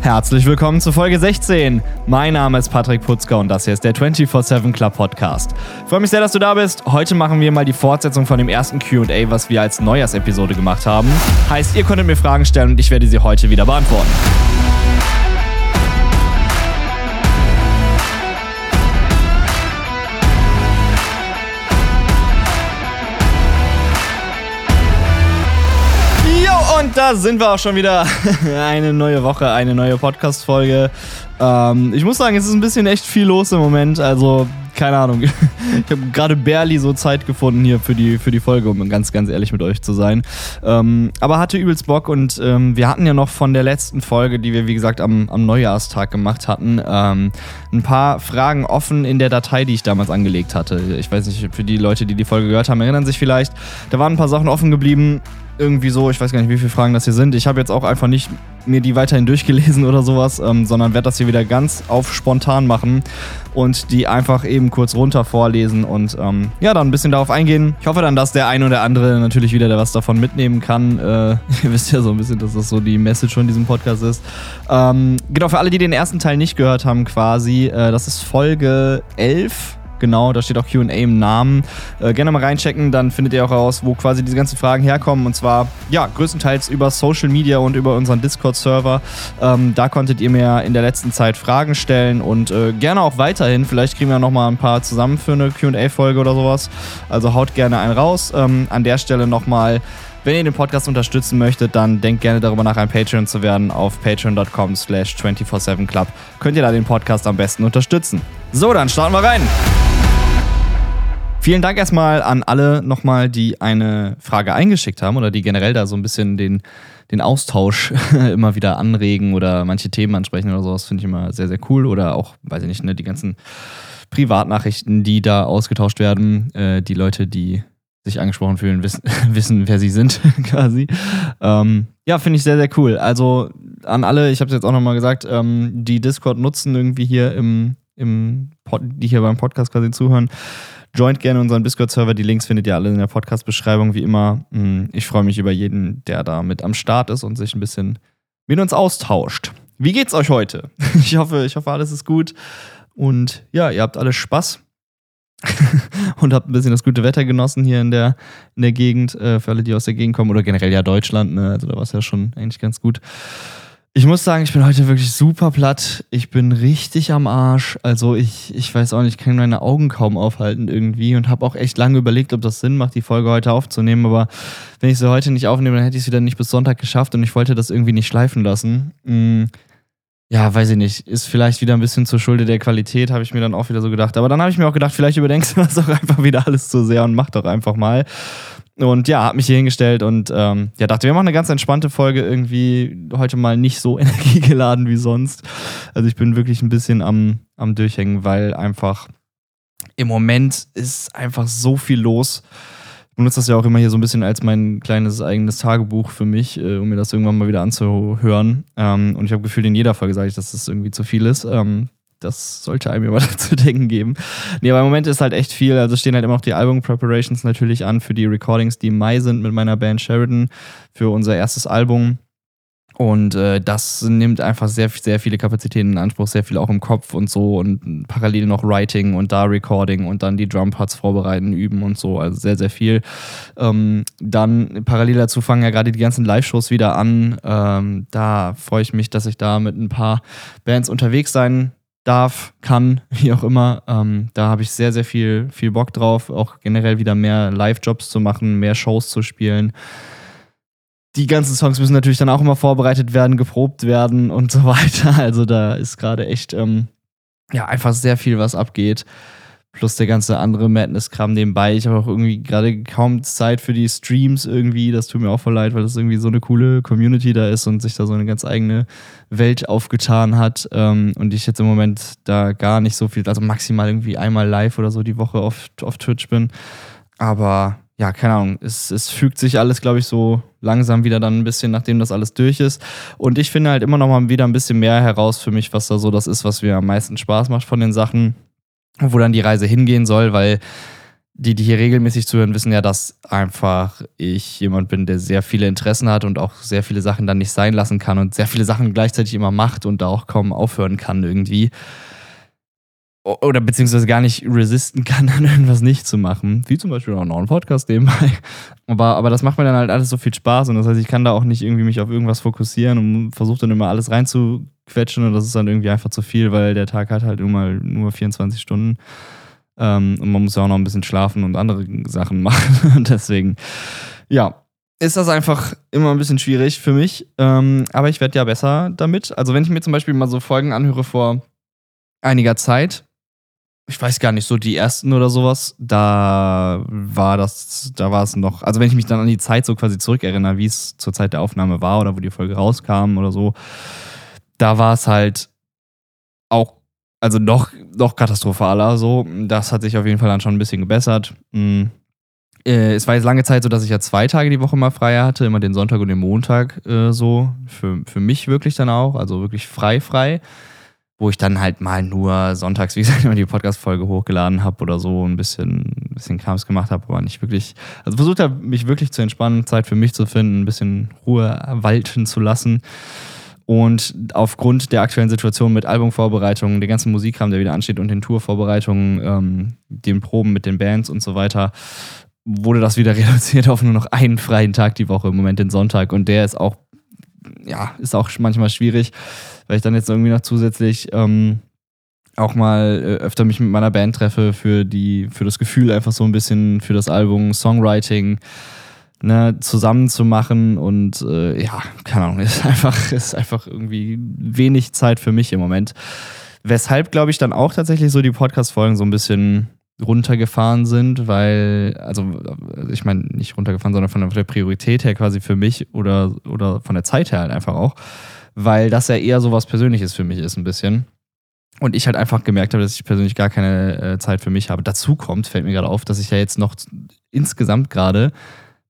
Herzlich willkommen zu Folge 16. Mein Name ist Patrick Putzka und das hier ist der 24-7 Club Podcast. Ich freue mich sehr, dass du da bist. Heute machen wir mal die Fortsetzung von dem ersten QA, was wir als Neujahrsepisode gemacht haben. Heißt, ihr konntet mir Fragen stellen und ich werde sie heute wieder beantworten. Da sind wir auch schon wieder. Eine neue Woche, eine neue Podcast-Folge. Ähm, ich muss sagen, es ist ein bisschen echt viel los im Moment. Also, keine Ahnung. Ich habe gerade barely so Zeit gefunden hier für die, für die Folge, um ganz, ganz ehrlich mit euch zu sein. Ähm, aber hatte übelst Bock und ähm, wir hatten ja noch von der letzten Folge, die wir, wie gesagt, am, am Neujahrstag gemacht hatten, ähm, ein paar Fragen offen in der Datei, die ich damals angelegt hatte. Ich weiß nicht, für die Leute, die die Folge gehört haben, erinnern sich vielleicht. Da waren ein paar Sachen offen geblieben irgendwie so, ich weiß gar nicht, wie viele Fragen das hier sind. Ich habe jetzt auch einfach nicht mir die weiterhin durchgelesen oder sowas, ähm, sondern werde das hier wieder ganz auf spontan machen und die einfach eben kurz runter vorlesen und ähm, ja, dann ein bisschen darauf eingehen. Ich hoffe dann, dass der ein oder andere natürlich wieder was davon mitnehmen kann. Äh, ihr wisst ja so ein bisschen, dass das so die Message von diesem Podcast ist. Ähm, genau, für alle, die den ersten Teil nicht gehört haben, quasi, äh, das ist Folge 11 Genau, da steht auch QA im Namen. Äh, gerne mal reinchecken, dann findet ihr auch raus, wo quasi diese ganzen Fragen herkommen. Und zwar, ja, größtenteils über Social Media und über unseren Discord-Server. Ähm, da konntet ihr mir in der letzten Zeit Fragen stellen und äh, gerne auch weiterhin. Vielleicht kriegen wir nochmal ein paar zusammen für eine QA-Folge oder sowas. Also haut gerne einen raus. Ähm, an der Stelle nochmal. Wenn ihr den Podcast unterstützen möchtet, dann denkt gerne darüber nach, ein Patreon zu werden. Auf patreon.com slash 247club könnt ihr da den Podcast am besten unterstützen. So, dann starten wir rein. Vielen Dank erstmal an alle nochmal, die eine Frage eingeschickt haben oder die generell da so ein bisschen den, den Austausch immer wieder anregen oder manche Themen ansprechen oder sowas, finde ich immer sehr, sehr cool. Oder auch, weiß ich nicht, ne, die ganzen Privatnachrichten, die da ausgetauscht werden. Äh, die Leute, die sich angesprochen fühlen, wissen, wissen wer sie sind, quasi. Ähm, ja, finde ich sehr, sehr cool. Also an alle, ich habe es jetzt auch nochmal gesagt, ähm, die Discord nutzen irgendwie hier im, im Pod, die hier beim Podcast quasi zuhören Joint gerne unseren Discord-Server. Die Links findet ihr alle in der Podcast-Beschreibung, wie immer. Hm, ich freue mich über jeden, der da mit am Start ist und sich ein bisschen mit uns austauscht. Wie geht's euch heute? Ich hoffe, ich hoffe, alles ist gut. Und ja, ihr habt alle Spaß. und habt ein bisschen das gute Wetter genossen hier in der, in der Gegend, äh, für alle, die aus der Gegend kommen, oder generell ja Deutschland, ne? Also da war es ja schon eigentlich ganz gut. Ich muss sagen, ich bin heute wirklich super platt. Ich bin richtig am Arsch. Also ich, ich weiß auch nicht, ich kann meine Augen kaum aufhalten irgendwie und habe auch echt lange überlegt, ob das Sinn macht, die Folge heute aufzunehmen. Aber wenn ich sie heute nicht aufnehme, dann hätte ich es wieder nicht bis Sonntag geschafft und ich wollte das irgendwie nicht schleifen lassen. Hm, ja, weiß ich nicht. Ist vielleicht wieder ein bisschen zur Schulde der Qualität, habe ich mir dann auch wieder so gedacht. Aber dann habe ich mir auch gedacht, vielleicht überdenkst du das auch einfach wieder alles zu sehr und mach doch einfach mal. Und ja, hab mich hier hingestellt und ähm, ja, dachte, wir machen eine ganz entspannte Folge irgendwie heute mal nicht so energiegeladen wie sonst. Also ich bin wirklich ein bisschen am, am Durchhängen, weil einfach im Moment ist einfach so viel los. Ich benutze das ja auch immer hier so ein bisschen als mein kleines eigenes Tagebuch für mich, äh, um mir das irgendwann mal wieder anzuhören. Ähm, und ich habe gefühlt, in jeder Folge sage ich, dass das irgendwie zu viel ist. Ähm, das sollte einem immer dazu denken geben. Nee, aber im Moment ist halt echt viel. Also stehen halt immer noch die Album-Preparations natürlich an für die Recordings, die im Mai sind mit meiner Band Sheridan für unser erstes Album. Und äh, das nimmt einfach sehr, sehr viele Kapazitäten in Anspruch, sehr viel auch im Kopf und so und parallel noch Writing und da Recording und dann die Drumparts vorbereiten, üben und so. Also sehr, sehr viel. Ähm, dann parallel dazu fangen ja gerade die ganzen Live-Shows wieder an. Ähm, da freue ich mich, dass ich da mit ein paar Bands unterwegs sein darf, kann, wie auch immer. Ähm, da habe ich sehr, sehr viel, viel Bock drauf, auch generell wieder mehr Live-Jobs zu machen, mehr Shows zu spielen. Die ganzen Songs müssen natürlich dann auch immer vorbereitet werden, geprobt werden und so weiter. Also da ist gerade echt ähm, ja einfach sehr viel, was abgeht plus der ganze andere Madness-Kram nebenbei. Ich habe auch irgendwie gerade kaum Zeit für die Streams irgendwie. Das tut mir auch voll leid, weil das irgendwie so eine coole Community da ist und sich da so eine ganz eigene Welt aufgetan hat. Ähm, und ich jetzt im Moment da gar nicht so viel, also maximal irgendwie einmal live oder so die Woche auf, auf Twitch bin. Aber ja, keine Ahnung, es, es fügt sich alles, glaube ich, so langsam wieder dann ein bisschen, nachdem das alles durch ist. Und ich finde halt immer noch mal wieder ein bisschen mehr heraus für mich, was da so das ist, was mir am meisten Spaß macht von den Sachen wo dann die Reise hingehen soll, weil die, die hier regelmäßig zuhören, wissen ja, dass einfach ich jemand bin, der sehr viele Interessen hat und auch sehr viele Sachen dann nicht sein lassen kann und sehr viele Sachen gleichzeitig immer macht und da auch kaum aufhören kann irgendwie. Oder beziehungsweise gar nicht resisten kann, dann irgendwas nicht zu machen. Wie zum Beispiel auch noch einen Podcast nebenbei. Aber, aber das macht mir dann halt alles so viel Spaß und das heißt, ich kann da auch nicht irgendwie mich auf irgendwas fokussieren und versuche dann immer alles reinzuquetschen und das ist dann irgendwie einfach zu viel, weil der Tag hat halt immer nur 24 Stunden. Ähm, und man muss ja auch noch ein bisschen schlafen und andere Sachen machen. Und deswegen, ja, ist das einfach immer ein bisschen schwierig für mich. Ähm, aber ich werde ja besser damit. Also, wenn ich mir zum Beispiel mal so Folgen anhöre vor einiger Zeit, ich weiß gar nicht, so die ersten oder sowas, da war das, da war es noch, also wenn ich mich dann an die Zeit so quasi zurückerinnere, wie es zur Zeit der Aufnahme war oder wo die Folge rauskam oder so, da war es halt auch also noch, noch katastrophaler so. Das hat sich auf jeden Fall dann schon ein bisschen gebessert. Mhm. Es war jetzt lange Zeit so, dass ich ja zwei Tage die Woche mal frei hatte, immer den Sonntag und den Montag äh, so. Für, für mich wirklich dann auch, also wirklich frei, frei. Wo ich dann halt mal nur sonntags, wie gesagt, immer die Podcast-Folge hochgeladen habe oder so, ein bisschen, ein bisschen Krams gemacht habe, aber nicht wirklich. Also versucht habe, mich wirklich zu entspannen, Zeit für mich zu finden, ein bisschen Ruhe walten zu lassen. Und aufgrund der aktuellen Situation mit Albumvorbereitungen, der ganzen Musikkram, der wieder ansteht und den Tourvorbereitungen, ähm, den Proben mit den Bands und so weiter, wurde das wieder reduziert auf nur noch einen freien Tag die Woche, im Moment den Sonntag. Und der ist auch, ja, ist auch manchmal schwierig, weil ich dann jetzt irgendwie noch zusätzlich ähm, auch mal äh, öfter mich mit meiner Band treffe für die, für das Gefühl einfach so ein bisschen für das Album, Songwriting ne, zusammen zu machen und äh, ja, keine Ahnung, ist einfach, ist einfach irgendwie wenig Zeit für mich im Moment. Weshalb, glaube ich, dann auch tatsächlich so die Podcast-Folgen so ein bisschen runtergefahren sind, weil, also ich meine, nicht runtergefahren, sondern von der Priorität her quasi für mich oder, oder von der Zeit her halt einfach auch, weil das ja eher so was Persönliches für mich ist, ein bisschen. Und ich halt einfach gemerkt habe, dass ich persönlich gar keine äh, Zeit für mich habe. Dazu kommt, fällt mir gerade auf, dass ich ja jetzt noch insgesamt gerade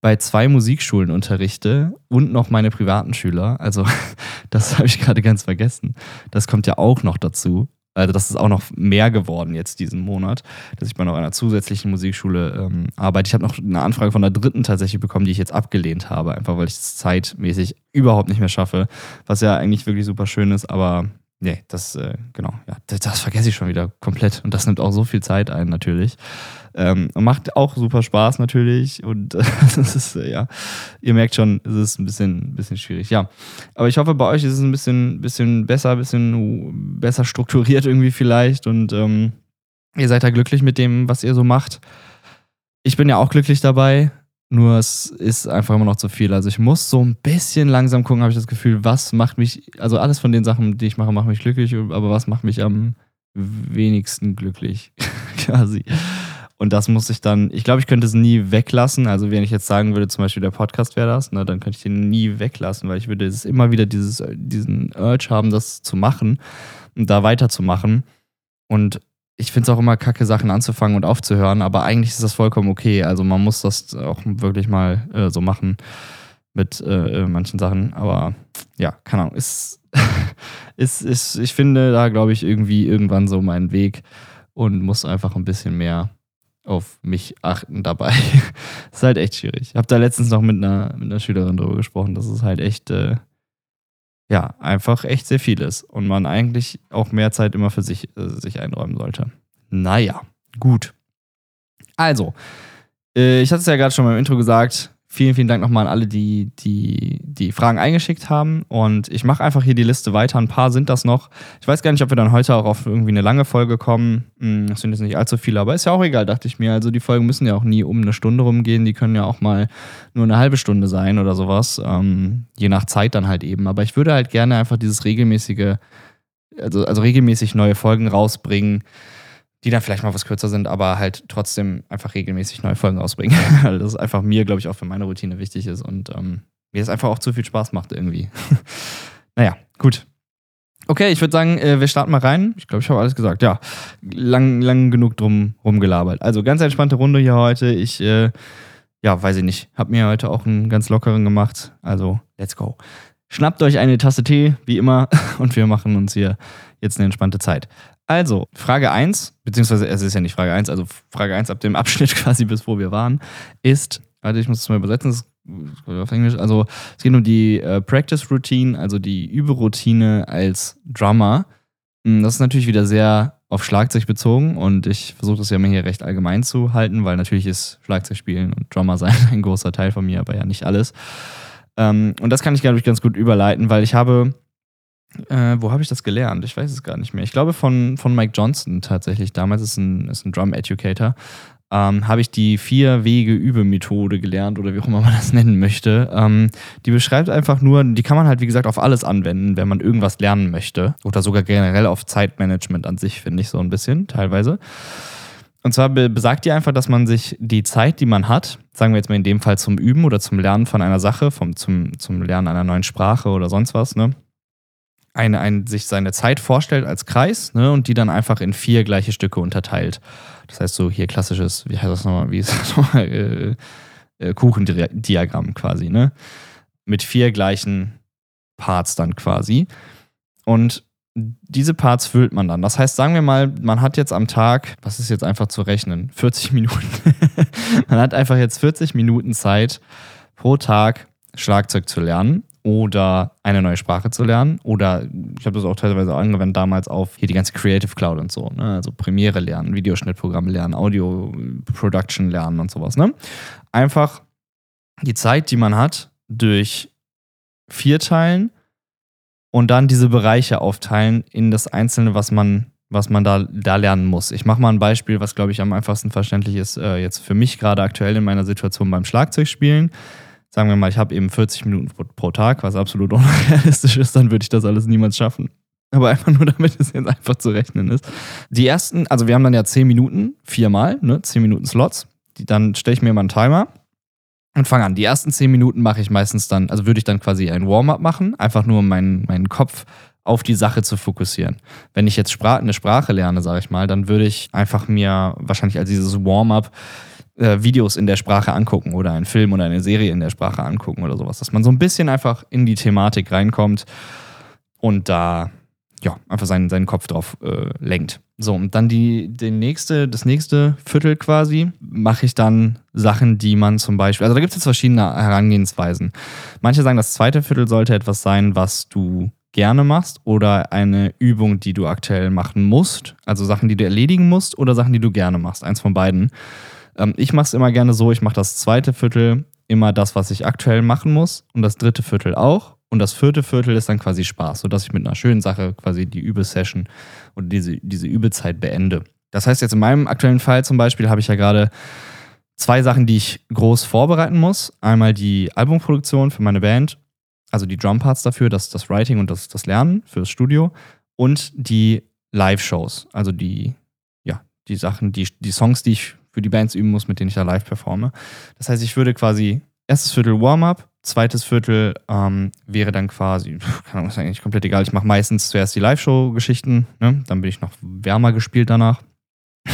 bei zwei Musikschulen unterrichte und noch meine privaten Schüler. Also das habe ich gerade ganz vergessen. Das kommt ja auch noch dazu. Also das ist auch noch mehr geworden jetzt diesen Monat, dass ich bei noch einer zusätzlichen Musikschule ähm, arbeite. Ich habe noch eine Anfrage von der dritten tatsächlich bekommen, die ich jetzt abgelehnt habe, einfach weil ich es zeitmäßig überhaupt nicht mehr schaffe, was ja eigentlich wirklich super schön ist, aber nee, das, äh, genau, ja, das, das vergesse ich schon wieder komplett und das nimmt auch so viel Zeit ein natürlich. Ähm, macht auch super Spaß natürlich. Und das ist, äh, ja, ihr merkt schon, es ist ein bisschen, bisschen schwierig. Ja. Aber ich hoffe, bei euch ist es ein bisschen, bisschen besser, ein bisschen besser strukturiert irgendwie vielleicht. Und ähm, ihr seid da glücklich mit dem, was ihr so macht. Ich bin ja auch glücklich dabei. Nur es ist einfach immer noch zu viel. Also ich muss so ein bisschen langsam gucken, habe ich das Gefühl, was macht mich, also alles von den Sachen, die ich mache, macht mich glücklich, aber was macht mich am wenigsten glücklich, quasi. Und das muss ich dann, ich glaube, ich könnte es nie weglassen. Also wenn ich jetzt sagen würde, zum Beispiel der Podcast wäre das, ne, dann könnte ich den nie weglassen, weil ich würde es immer wieder dieses, diesen Urge haben, das zu machen und da weiterzumachen. Und ich finde es auch immer kacke, Sachen anzufangen und aufzuhören, aber eigentlich ist das vollkommen okay. Also man muss das auch wirklich mal äh, so machen mit äh, äh manchen Sachen. Aber ja, keine Ahnung. Ist, ist, ist, ich finde da, glaube ich, irgendwie irgendwann so meinen Weg und muss einfach ein bisschen mehr auf mich achten dabei. ist halt echt schwierig. Ich habe da letztens noch mit einer, mit einer Schülerin drüber gesprochen, dass es halt echt, äh, ja, einfach echt sehr viel ist und man eigentlich auch mehr Zeit immer für sich, äh, sich einräumen sollte. Naja, gut. Also, äh, ich hatte es ja gerade schon beim Intro gesagt, Vielen, vielen Dank nochmal an alle, die, die die Fragen eingeschickt haben. Und ich mache einfach hier die Liste weiter. Ein paar sind das noch. Ich weiß gar nicht, ob wir dann heute auch auf irgendwie eine lange Folge kommen. Hm, das sind jetzt nicht allzu viele, aber ist ja auch egal, dachte ich mir. Also die Folgen müssen ja auch nie um eine Stunde rumgehen. Die können ja auch mal nur eine halbe Stunde sein oder sowas. Ähm, je nach Zeit dann halt eben. Aber ich würde halt gerne einfach dieses regelmäßige, also, also regelmäßig neue Folgen rausbringen die dann vielleicht mal was kürzer sind, aber halt trotzdem einfach regelmäßig neue Folgen rausbringen. Weil das einfach mir, glaube ich, auch für meine Routine wichtig ist und ähm, mir es einfach auch zu viel Spaß macht irgendwie. naja, gut. Okay, ich würde sagen, äh, wir starten mal rein. Ich glaube, ich habe alles gesagt. Ja, lang, lang genug drum rumgelabert. Also ganz entspannte Runde hier heute. Ich, äh, ja, weiß ich nicht, habe mir heute auch einen ganz lockeren gemacht. Also, let's go. Schnappt euch eine Tasse Tee, wie immer, und wir machen uns hier jetzt eine entspannte Zeit. Also, Frage 1, beziehungsweise es ist ja nicht Frage 1, also Frage 1 ab dem Abschnitt quasi bis wo wir waren, ist, warte, ich muss es mal übersetzen, das ist auf Englisch, also es geht um die äh, Practice Routine, also die Überroutine als Drummer. Hm, das ist natürlich wieder sehr auf Schlagzeug bezogen und ich versuche das ja mal hier recht allgemein zu halten, weil natürlich ist Schlagzeugspielen und Drummer sein ein großer Teil von mir, aber ja nicht alles. Ähm, und das kann ich, glaube ich, ganz gut überleiten, weil ich habe äh, wo habe ich das gelernt? Ich weiß es gar nicht mehr. Ich glaube von, von Mike Johnson tatsächlich. Damals ist ein, ist ein Drum Educator. Ähm, habe ich die Vier-Wege-Übe-Methode gelernt oder wie auch immer man das nennen möchte. Ähm, die beschreibt einfach nur, die kann man halt wie gesagt auf alles anwenden, wenn man irgendwas lernen möchte. Oder sogar generell auf Zeitmanagement an sich, finde ich so ein bisschen teilweise. Und zwar besagt die einfach, dass man sich die Zeit, die man hat, sagen wir jetzt mal in dem Fall zum Üben oder zum Lernen von einer Sache, vom, zum, zum Lernen einer neuen Sprache oder sonst was, ne? Eine, ein, sich seine Zeit vorstellt als Kreis ne, und die dann einfach in vier gleiche Stücke unterteilt. Das heißt so hier klassisches, wie heißt das nochmal, wie ist das nochmal, äh, äh, Kuchendiagramm quasi, ne? Mit vier gleichen Parts dann quasi. Und diese Parts füllt man dann. Das heißt, sagen wir mal, man hat jetzt am Tag, was ist jetzt einfach zu rechnen, 40 Minuten. man hat einfach jetzt 40 Minuten Zeit pro Tag Schlagzeug zu lernen oder eine neue Sprache zu lernen. Oder ich habe das auch teilweise angewendet damals auf hier die ganze Creative Cloud und so. Ne? Also Premiere lernen, Videoschnittprogramme lernen, Audio Production lernen und sowas. Ne? Einfach die Zeit, die man hat, durch vier teilen und dann diese Bereiche aufteilen in das Einzelne, was man, was man da, da lernen muss. Ich mache mal ein Beispiel, was, glaube ich, am einfachsten verständlich ist, äh, jetzt für mich gerade aktuell in meiner Situation beim Schlagzeugspielen sagen wir mal, ich habe eben 40 Minuten pro, Tag, was absolut unrealistisch ist, dann würde ich das alles niemals schaffen. Aber einfach nur, damit es jetzt einfach zu rechnen ist. Die ersten, also wir haben dann ja 10 Minuten, viermal, ne, 10 Minuten Slots. Die, dann stelle ich mir mal einen Timer und fange an. Die ersten 10 Minuten mache ich meistens dann, also würde ich dann quasi ein Warm-up machen, einfach nur um meinen, meinen Kopf auf die Sache zu fokussieren. Wenn ich jetzt Spra eine Sprache lerne, sage ich mal, dann würde ich einfach mir wahrscheinlich als dieses Warm-up äh, Videos in der Sprache angucken oder einen Film oder eine Serie in der Sprache angucken oder sowas. Dass man so ein bisschen einfach in die Thematik reinkommt und da ja, einfach seinen, seinen Kopf drauf äh, lenkt. So, und dann die, den nächste, das nächste Viertel quasi mache ich dann Sachen, die man zum Beispiel, also da gibt es jetzt verschiedene Herangehensweisen. Manche sagen, das zweite Viertel sollte etwas sein, was du gerne machst oder eine Übung, die du aktuell machen musst. Also Sachen, die du erledigen musst oder Sachen, die du gerne machst. Eins von beiden. Ähm, ich mache es immer gerne so, ich mache das zweite Viertel immer das, was ich aktuell machen muss und das dritte Viertel auch. Und das vierte Viertel ist dann quasi Spaß, sodass ich mit einer schönen Sache quasi die Übesession oder diese, diese Übezeit beende. Das heißt, jetzt in meinem aktuellen Fall zum Beispiel habe ich ja gerade zwei Sachen, die ich groß vorbereiten muss. Einmal die Albumproduktion für meine Band, also die Drumparts dafür, das, das Writing und das, das Lernen fürs Studio und die Live-Shows, also die, ja, die Sachen, die, die Songs, die ich für die Bands üben muss, mit denen ich da live performe. Das heißt, ich würde quasi erstes Viertel Warm-up, zweites Viertel ähm, wäre dann quasi, keine Ahnung, ist eigentlich komplett egal. Ich mache meistens zuerst die Live-Show-Geschichten, ne? dann bin ich noch wärmer gespielt danach.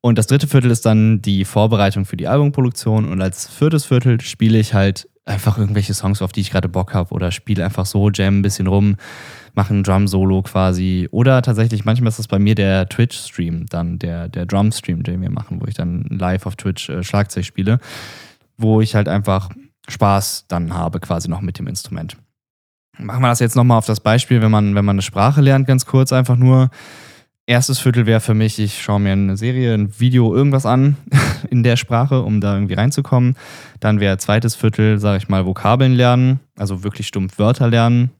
und das dritte Viertel ist dann die Vorbereitung für die Albumproduktion und als viertes Viertel spiele ich halt einfach irgendwelche Songs, auf die ich gerade Bock habe oder spiele einfach so, jam ein bisschen rum, mache ein Drum-Solo quasi. Oder tatsächlich, manchmal ist das bei mir der Twitch-Stream, dann der, der Drum-Stream, den wir machen, wo ich dann live auf Twitch äh, Schlagzeug spiele, wo ich halt einfach Spaß dann habe quasi noch mit dem Instrument. Machen wir das jetzt nochmal auf das Beispiel, wenn man, wenn man eine Sprache lernt, ganz kurz einfach nur erstes Viertel wäre für mich, ich schaue mir eine Serie, ein Video, irgendwas an in der Sprache, um da irgendwie reinzukommen. Dann wäre zweites Viertel, sage ich mal, Vokabeln lernen, also wirklich stumpf Wörter lernen.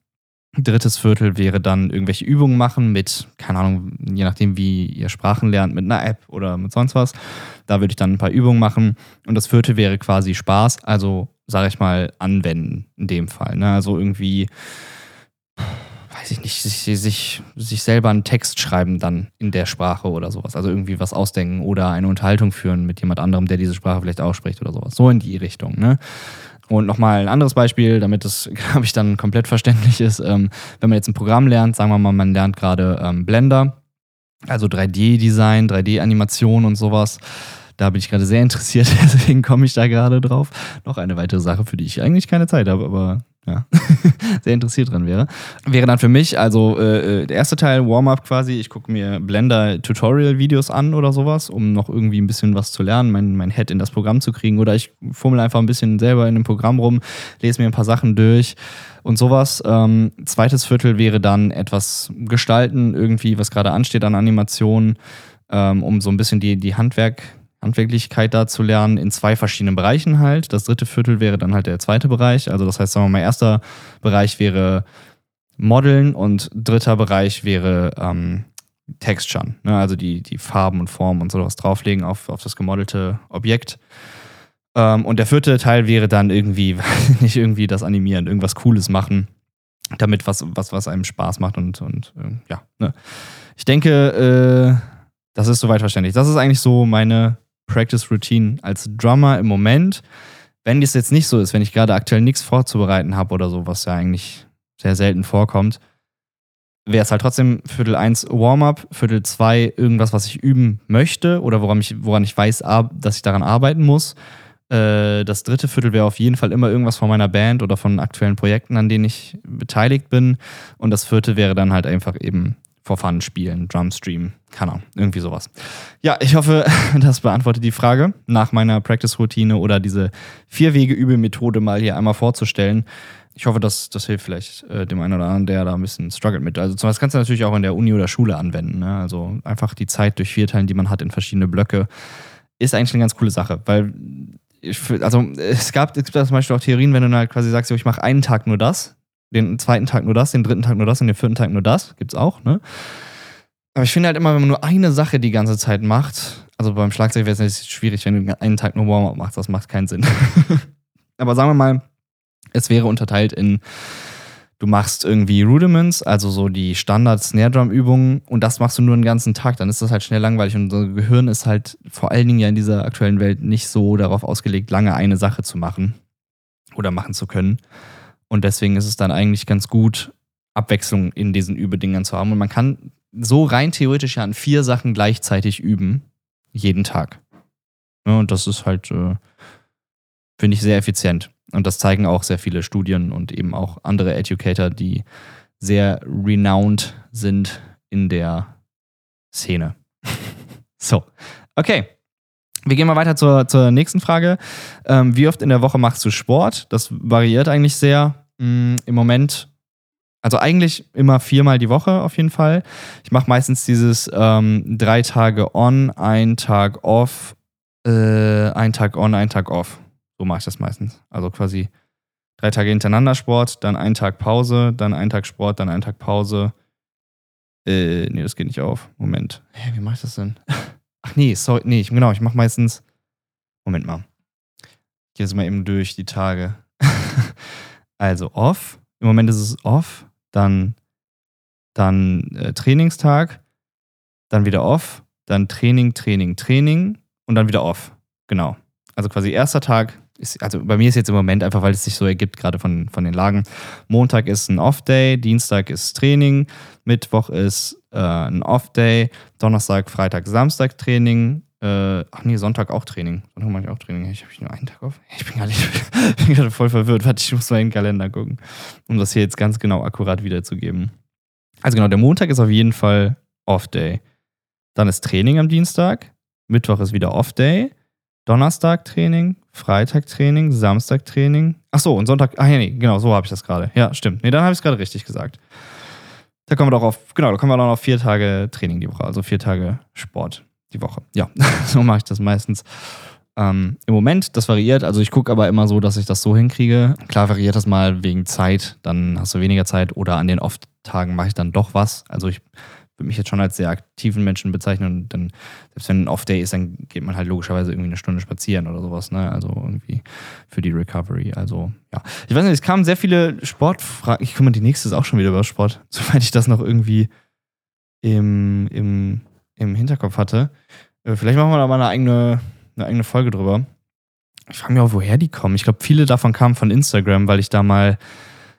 Drittes Viertel wäre dann irgendwelche Übungen machen mit, keine Ahnung, je nachdem, wie ihr Sprachen lernt, mit einer App oder mit sonst was. Da würde ich dann ein paar Übungen machen. Und das vierte wäre quasi Spaß, also sage ich mal, anwenden in dem Fall. Ne? Also irgendwie weiß ich nicht, sich, sich, sich selber einen Text schreiben dann in der Sprache oder sowas. Also irgendwie was ausdenken oder eine Unterhaltung führen mit jemand anderem, der diese Sprache vielleicht ausspricht oder sowas. So in die Richtung. Ne? Und nochmal ein anderes Beispiel, damit das, glaube ich, dann komplett verständlich ist. Ähm, wenn man jetzt ein Programm lernt, sagen wir mal, man lernt gerade ähm, Blender, also 3D-Design, 3D-Animation und sowas. Da bin ich gerade sehr interessiert, deswegen komme ich da gerade drauf. Noch eine weitere Sache, für die ich eigentlich keine Zeit habe, aber ja, sehr interessiert dran wäre. Wäre dann für mich, also äh, der erste Teil, Warm-up quasi, ich gucke mir Blender-Tutorial-Videos an oder sowas, um noch irgendwie ein bisschen was zu lernen, mein, mein Head in das Programm zu kriegen. Oder ich fummel einfach ein bisschen selber in dem Programm rum, lese mir ein paar Sachen durch und sowas. Ähm, zweites Viertel wäre dann etwas gestalten, irgendwie, was gerade ansteht an Animationen, ähm, um so ein bisschen die, die Handwerk- Handwerklichkeit da zu lernen in zwei verschiedenen Bereichen halt. Das dritte Viertel wäre dann halt der zweite Bereich. Also das heißt, sagen wir mal, erster Bereich wäre Modeln und dritter Bereich wäre ähm, Texturen. Ne? Also die, die Farben und Formen und sowas drauflegen auf, auf das gemodelte Objekt. Ähm, und der vierte Teil wäre dann irgendwie, nicht irgendwie das Animieren, irgendwas Cooles machen, damit was, was, was einem Spaß macht und, und äh, ja. Ne? Ich denke, äh, das ist soweit verständlich. Das ist eigentlich so meine Practice Routine als Drummer im Moment. Wenn das jetzt nicht so ist, wenn ich gerade aktuell nichts vorzubereiten habe oder so, was ja eigentlich sehr selten vorkommt, wäre es halt trotzdem Viertel 1 Warm-up, Viertel 2 irgendwas, was ich üben möchte oder woran ich, woran ich weiß, dass ich daran arbeiten muss. Äh, das dritte Viertel wäre auf jeden Fall immer irgendwas von meiner Band oder von aktuellen Projekten, an denen ich beteiligt bin. Und das vierte wäre dann halt einfach eben for Fun spielen, Drumstream, keine Ahnung, irgendwie sowas. Ja, ich hoffe, das beantwortet die Frage, nach meiner Practice-Routine oder diese Vier-Wege-Übe-Methode mal hier einmal vorzustellen. Ich hoffe, das, das hilft vielleicht äh, dem einen oder anderen, der da ein bisschen struggelt mit. Also, das kannst du natürlich auch in der Uni oder Schule anwenden. Ne? Also, einfach die Zeit durch vierteilen, die man hat in verschiedene Blöcke, ist eigentlich eine ganz coole Sache, weil ich, also es gab, es gibt zum Beispiel auch Theorien, wenn du halt quasi sagst, ich mache einen Tag nur das, den zweiten Tag nur das, den dritten Tag nur das und den vierten Tag nur das. Gibt's auch, ne? Aber ich finde halt immer, wenn man nur eine Sache die ganze Zeit macht, also beim Schlagzeug wäre es schwierig, wenn du einen Tag nur Warm-up machst, das macht keinen Sinn. Aber sagen wir mal, es wäre unterteilt in, du machst irgendwie Rudiments, also so die Standard-Snare-Drum-Übungen und das machst du nur den ganzen Tag, dann ist das halt schnell langweilig und unser Gehirn ist halt vor allen Dingen ja in dieser aktuellen Welt nicht so darauf ausgelegt, lange eine Sache zu machen oder machen zu können. Und deswegen ist es dann eigentlich ganz gut, Abwechslung in diesen Übedingern zu haben. Und man kann so rein theoretisch ja an vier Sachen gleichzeitig üben, jeden Tag. Ja, und das ist halt, äh, finde ich, sehr effizient. Und das zeigen auch sehr viele Studien und eben auch andere Educator, die sehr renowned sind in der Szene. so, okay. Wir gehen mal weiter zur, zur nächsten Frage. Ähm, wie oft in der Woche machst du Sport? Das variiert eigentlich sehr. Mm, Im Moment, also eigentlich immer viermal die Woche auf jeden Fall. Ich mache meistens dieses ähm, drei Tage on, ein Tag off, äh, ein Tag on, ein Tag off. So mache ich das meistens. Also quasi drei Tage hintereinander Sport, dann ein Tag Pause, dann ein Tag Sport, dann ein Tag Pause. Äh, nee, das geht nicht auf. Moment. Hä, wie mache ich das denn? Ach nee, sorry, nee, ich, genau, ich mache meistens. Moment mal. Ich gehe jetzt mal eben durch die Tage. Also off. Im Moment ist es off. Dann, dann äh, Trainingstag. Dann wieder off. Dann Training, Training, Training. Und dann wieder off. Genau. Also quasi erster Tag. Ist, also bei mir ist jetzt im Moment einfach, weil es sich so ergibt, gerade von, von den Lagen. Montag ist ein Off-Day. Dienstag ist Training. Mittwoch ist äh, ein Off-Day. Donnerstag, Freitag, Samstag Training. Äh, ach nee, Sonntag auch Training. Sonntag mache ich auch Training. Ich habe nur einen Tag auf. Ich bin gerade voll verwirrt. Warte, ich muss mal in den Kalender gucken, um das hier jetzt ganz genau akkurat wiederzugeben. Also genau, der Montag ist auf jeden Fall Off-Day. Dann ist Training am Dienstag. Mittwoch ist wieder Off-Day. Donnerstag Training, Freitag Training, Samstag Training. Ach so, und Sonntag. Ach ja, nee, genau, so habe ich das gerade. Ja, stimmt. Nee, dann habe ich es gerade richtig gesagt. Da kommen wir doch auf, genau, da kommen wir dann auf vier Tage Training die Woche, also vier Tage Sport die Woche. Ja, so mache ich das meistens. Ähm, Im Moment, das variiert. Also ich gucke aber immer so, dass ich das so hinkriege. Klar variiert das mal wegen Zeit, dann hast du weniger Zeit oder an den Off-Tagen mache ich dann doch was. Also ich würde mich jetzt schon als sehr aktiven Menschen bezeichnen und dann, selbst wenn ein Off-Day ist, dann geht man halt logischerweise irgendwie eine Stunde spazieren oder sowas, ne? Also irgendwie für die Recovery. Also, ja. Ich weiß nicht, es kamen sehr viele Sportfragen. Ich komme, die nächste ist auch schon wieder über Sport, soweit ich das noch irgendwie im im Hinterkopf hatte. Äh, vielleicht machen wir da mal eine eigene, eine eigene Folge drüber. Ich frage mich auch, woher die kommen. Ich glaube, viele davon kamen von Instagram, weil ich da mal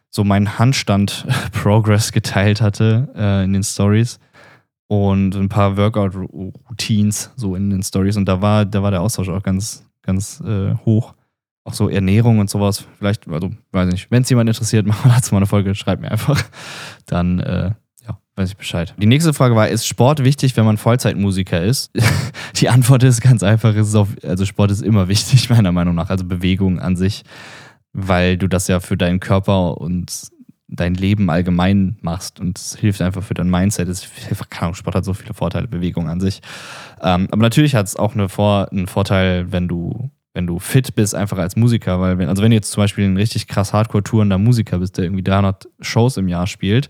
so meinen Handstand-Progress geteilt hatte äh, in den Stories und ein paar Workout-Routines so in den Stories. Und da war, da war der Austausch auch ganz, ganz äh, hoch. auch so Ernährung und sowas. Vielleicht, also weiß ich nicht, wenn es jemand interessiert, machen wir dazu mal eine Folge, schreibt mir einfach. Dann, äh, weiß ich Bescheid. Die nächste Frage war, ist Sport wichtig, wenn man Vollzeitmusiker ist? Die Antwort ist ganz einfach, ist auf, also Sport ist immer wichtig, meiner Meinung nach, also Bewegung an sich, weil du das ja für deinen Körper und dein Leben allgemein machst und es hilft einfach für dein Mindset. Es, keine Ahnung, Sport hat so viele Vorteile, Bewegung an sich. Ähm, aber natürlich hat es auch eine Vor einen Vorteil, wenn du wenn du fit bist, einfach als Musiker, weil wenn, also wenn du jetzt zum Beispiel ein richtig krass Hardcore-tourender Musiker bist, der irgendwie 300 Shows im Jahr spielt,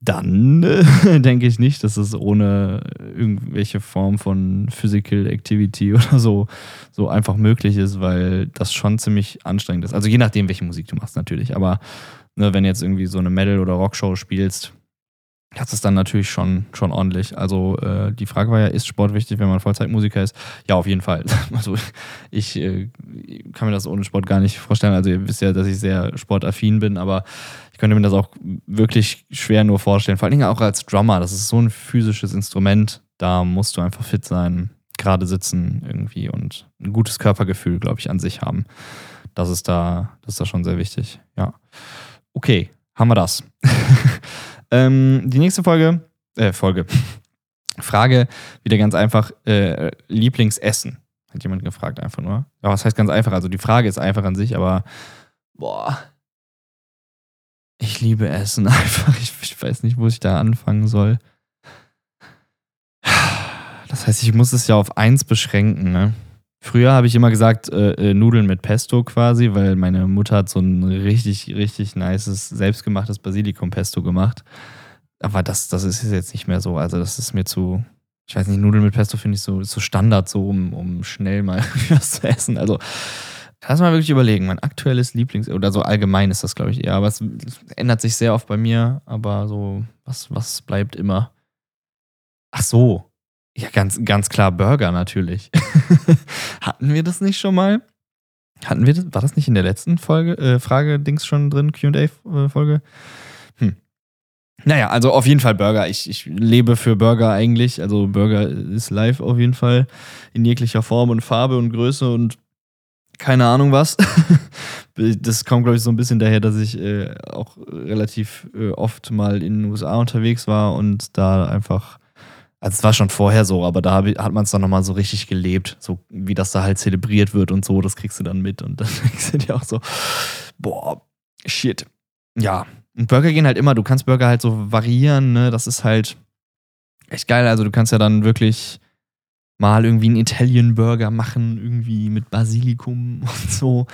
dann äh, denke ich nicht, dass es ohne irgendwelche Form von Physical Activity oder so, so einfach möglich ist, weil das schon ziemlich anstrengend ist. Also je nachdem, welche Musik du machst natürlich, aber ne, wenn jetzt irgendwie so eine Metal- oder Rockshow spielst, das ist dann natürlich schon, schon ordentlich. Also äh, die Frage war ja, ist Sport wichtig, wenn man Vollzeitmusiker ist? Ja, auf jeden Fall. Also ich äh, kann mir das ohne Sport gar nicht vorstellen. Also ihr wisst ja, dass ich sehr sportaffin bin, aber ich könnte mir das auch wirklich schwer nur vorstellen. Vor allen Dingen auch als Drummer. Das ist so ein physisches Instrument. Da musst du einfach fit sein, gerade sitzen irgendwie und ein gutes Körpergefühl, glaube ich, an sich haben. Das ist da, das ist da schon sehr wichtig. Ja. Okay, haben wir das. ähm, die nächste Folge, äh, Folge. Frage, wieder ganz einfach, äh, Lieblingsessen. Hat jemand gefragt, einfach nur. Ja, was heißt ganz einfach? Also die Frage ist einfach an sich, aber boah. Ich liebe Essen einfach. Ich, ich weiß nicht, wo ich da anfangen soll. Das heißt, ich muss es ja auf eins beschränken, ne? Früher habe ich immer gesagt, äh, äh, Nudeln mit Pesto quasi, weil meine Mutter hat so ein richtig, richtig nices, selbstgemachtes Basilikum-Pesto gemacht. Aber das, das ist jetzt nicht mehr so. Also, das ist mir zu. Ich weiß nicht, Nudeln mit Pesto finde ich so, so Standard, so um, um schnell mal was zu essen. Also, lass mal wirklich überlegen. Mein aktuelles Lieblings- oder so allgemein ist das, glaube ich, eher. Aber es ändert sich sehr oft bei mir. Aber so, was, was bleibt immer? Ach so, ja, ganz, ganz klar Burger natürlich. Hatten wir das nicht schon mal? Hatten wir das? War das nicht in der letzten Folge, äh, Frage-Dings schon drin, QA-Folge? Hm. Naja, also auf jeden Fall Burger. Ich, ich lebe für Burger eigentlich. Also Burger ist live auf jeden Fall in jeglicher Form und Farbe und Größe und keine Ahnung was. das kommt, glaube ich, so ein bisschen daher, dass ich äh, auch relativ äh, oft mal in den USA unterwegs war und da einfach also es war schon vorher so, aber da hat man es dann nochmal so richtig gelebt, so wie das da halt zelebriert wird und so, das kriegst du dann mit und dann denkst du dir auch so, boah, shit. Ja, und Burger gehen halt immer, du kannst Burger halt so variieren, ne, das ist halt echt geil, also du kannst ja dann wirklich mal irgendwie einen Italian Burger machen, irgendwie mit Basilikum und so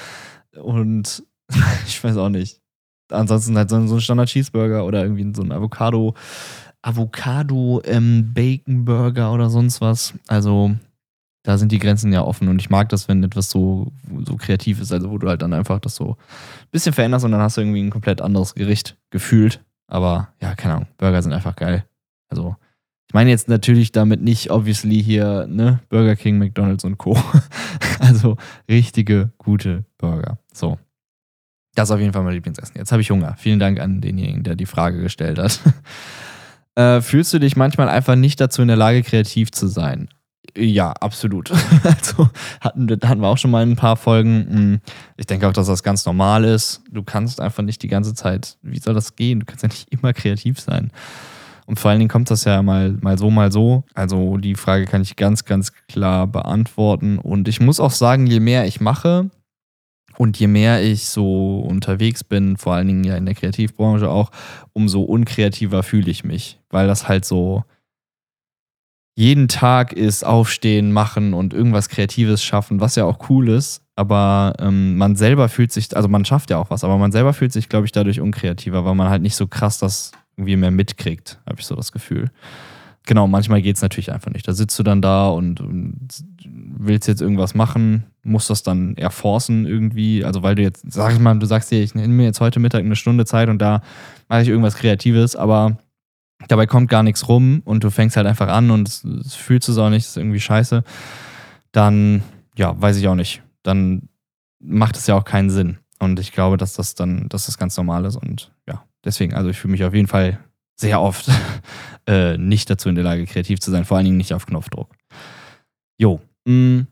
und ich weiß auch nicht. Ansonsten halt so ein Standard Cheeseburger oder irgendwie so ein Avocado Avocado ähm, Bacon Burger oder sonst was. Also da sind die Grenzen ja offen und ich mag das, wenn etwas so, so kreativ ist, also wo du halt dann einfach das so ein bisschen veränderst und dann hast du irgendwie ein komplett anderes Gericht gefühlt. Aber ja, keine Ahnung, Burger sind einfach geil. Also ich meine jetzt natürlich damit nicht, obviously hier, ne, Burger King, McDonalds und Co. also richtige, gute Burger. So. Das ist auf jeden Fall mein Lieblingsessen. Jetzt habe ich Hunger. Vielen Dank an denjenigen, der die Frage gestellt hat. Äh, fühlst du dich manchmal einfach nicht dazu in der Lage, kreativ zu sein? Ja, absolut. also hatten, hatten wir auch schon mal ein paar Folgen. Hm, ich denke auch, dass das ganz normal ist. Du kannst einfach nicht die ganze Zeit, wie soll das gehen? Du kannst ja nicht immer kreativ sein. Und vor allen Dingen kommt das ja mal, mal so, mal so. Also die Frage kann ich ganz, ganz klar beantworten. Und ich muss auch sagen, je mehr ich mache, und je mehr ich so unterwegs bin, vor allen Dingen ja in der Kreativbranche auch, umso unkreativer fühle ich mich, weil das halt so jeden Tag ist aufstehen, machen und irgendwas Kreatives schaffen, was ja auch cool ist, aber ähm, man selber fühlt sich, also man schafft ja auch was, aber man selber fühlt sich, glaube ich, dadurch unkreativer, weil man halt nicht so krass das irgendwie mehr mitkriegt, habe ich so das Gefühl genau, manchmal geht es natürlich einfach nicht. Da sitzt du dann da und, und, willst jetzt irgendwas machen, musst das dann erforcen irgendwie. Also, weil du jetzt, sag ich mal, du sagst dir, ich nehme mir jetzt heute Mittag eine Stunde Zeit und da mache ich irgendwas Kreatives, aber dabei kommt gar nichts rum und du fängst halt einfach an und es, es fühlst es auch nicht, ist irgendwie scheiße. Dann, ja, weiß ich auch nicht. Dann macht es ja auch keinen Sinn. Und ich glaube, dass das dann, dass das ganz normal ist und ja, deswegen, also ich fühle mich auf jeden Fall sehr oft äh, nicht dazu in der Lage, kreativ zu sein, vor allen Dingen nicht auf Knopfdruck. Jo. Mh, mm,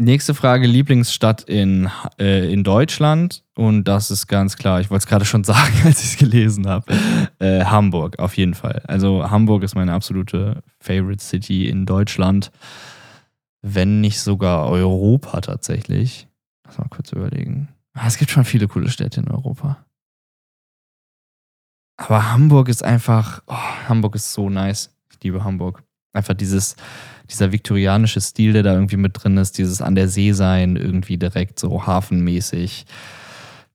Nächste Frage: Lieblingsstadt in, äh, in Deutschland. Und das ist ganz klar, ich wollte es gerade schon sagen, als ich es gelesen habe. Äh, Hamburg, auf jeden Fall. Also, Hamburg ist meine absolute Favorite City in Deutschland. Wenn nicht sogar Europa tatsächlich. Lass mal kurz überlegen. Ah, es gibt schon viele coole Städte in Europa. Aber Hamburg ist einfach, oh, Hamburg ist so nice. Ich liebe Hamburg. Einfach dieses, dieser viktorianische Stil, der da irgendwie mit drin ist, dieses an der See sein, irgendwie direkt so hafenmäßig.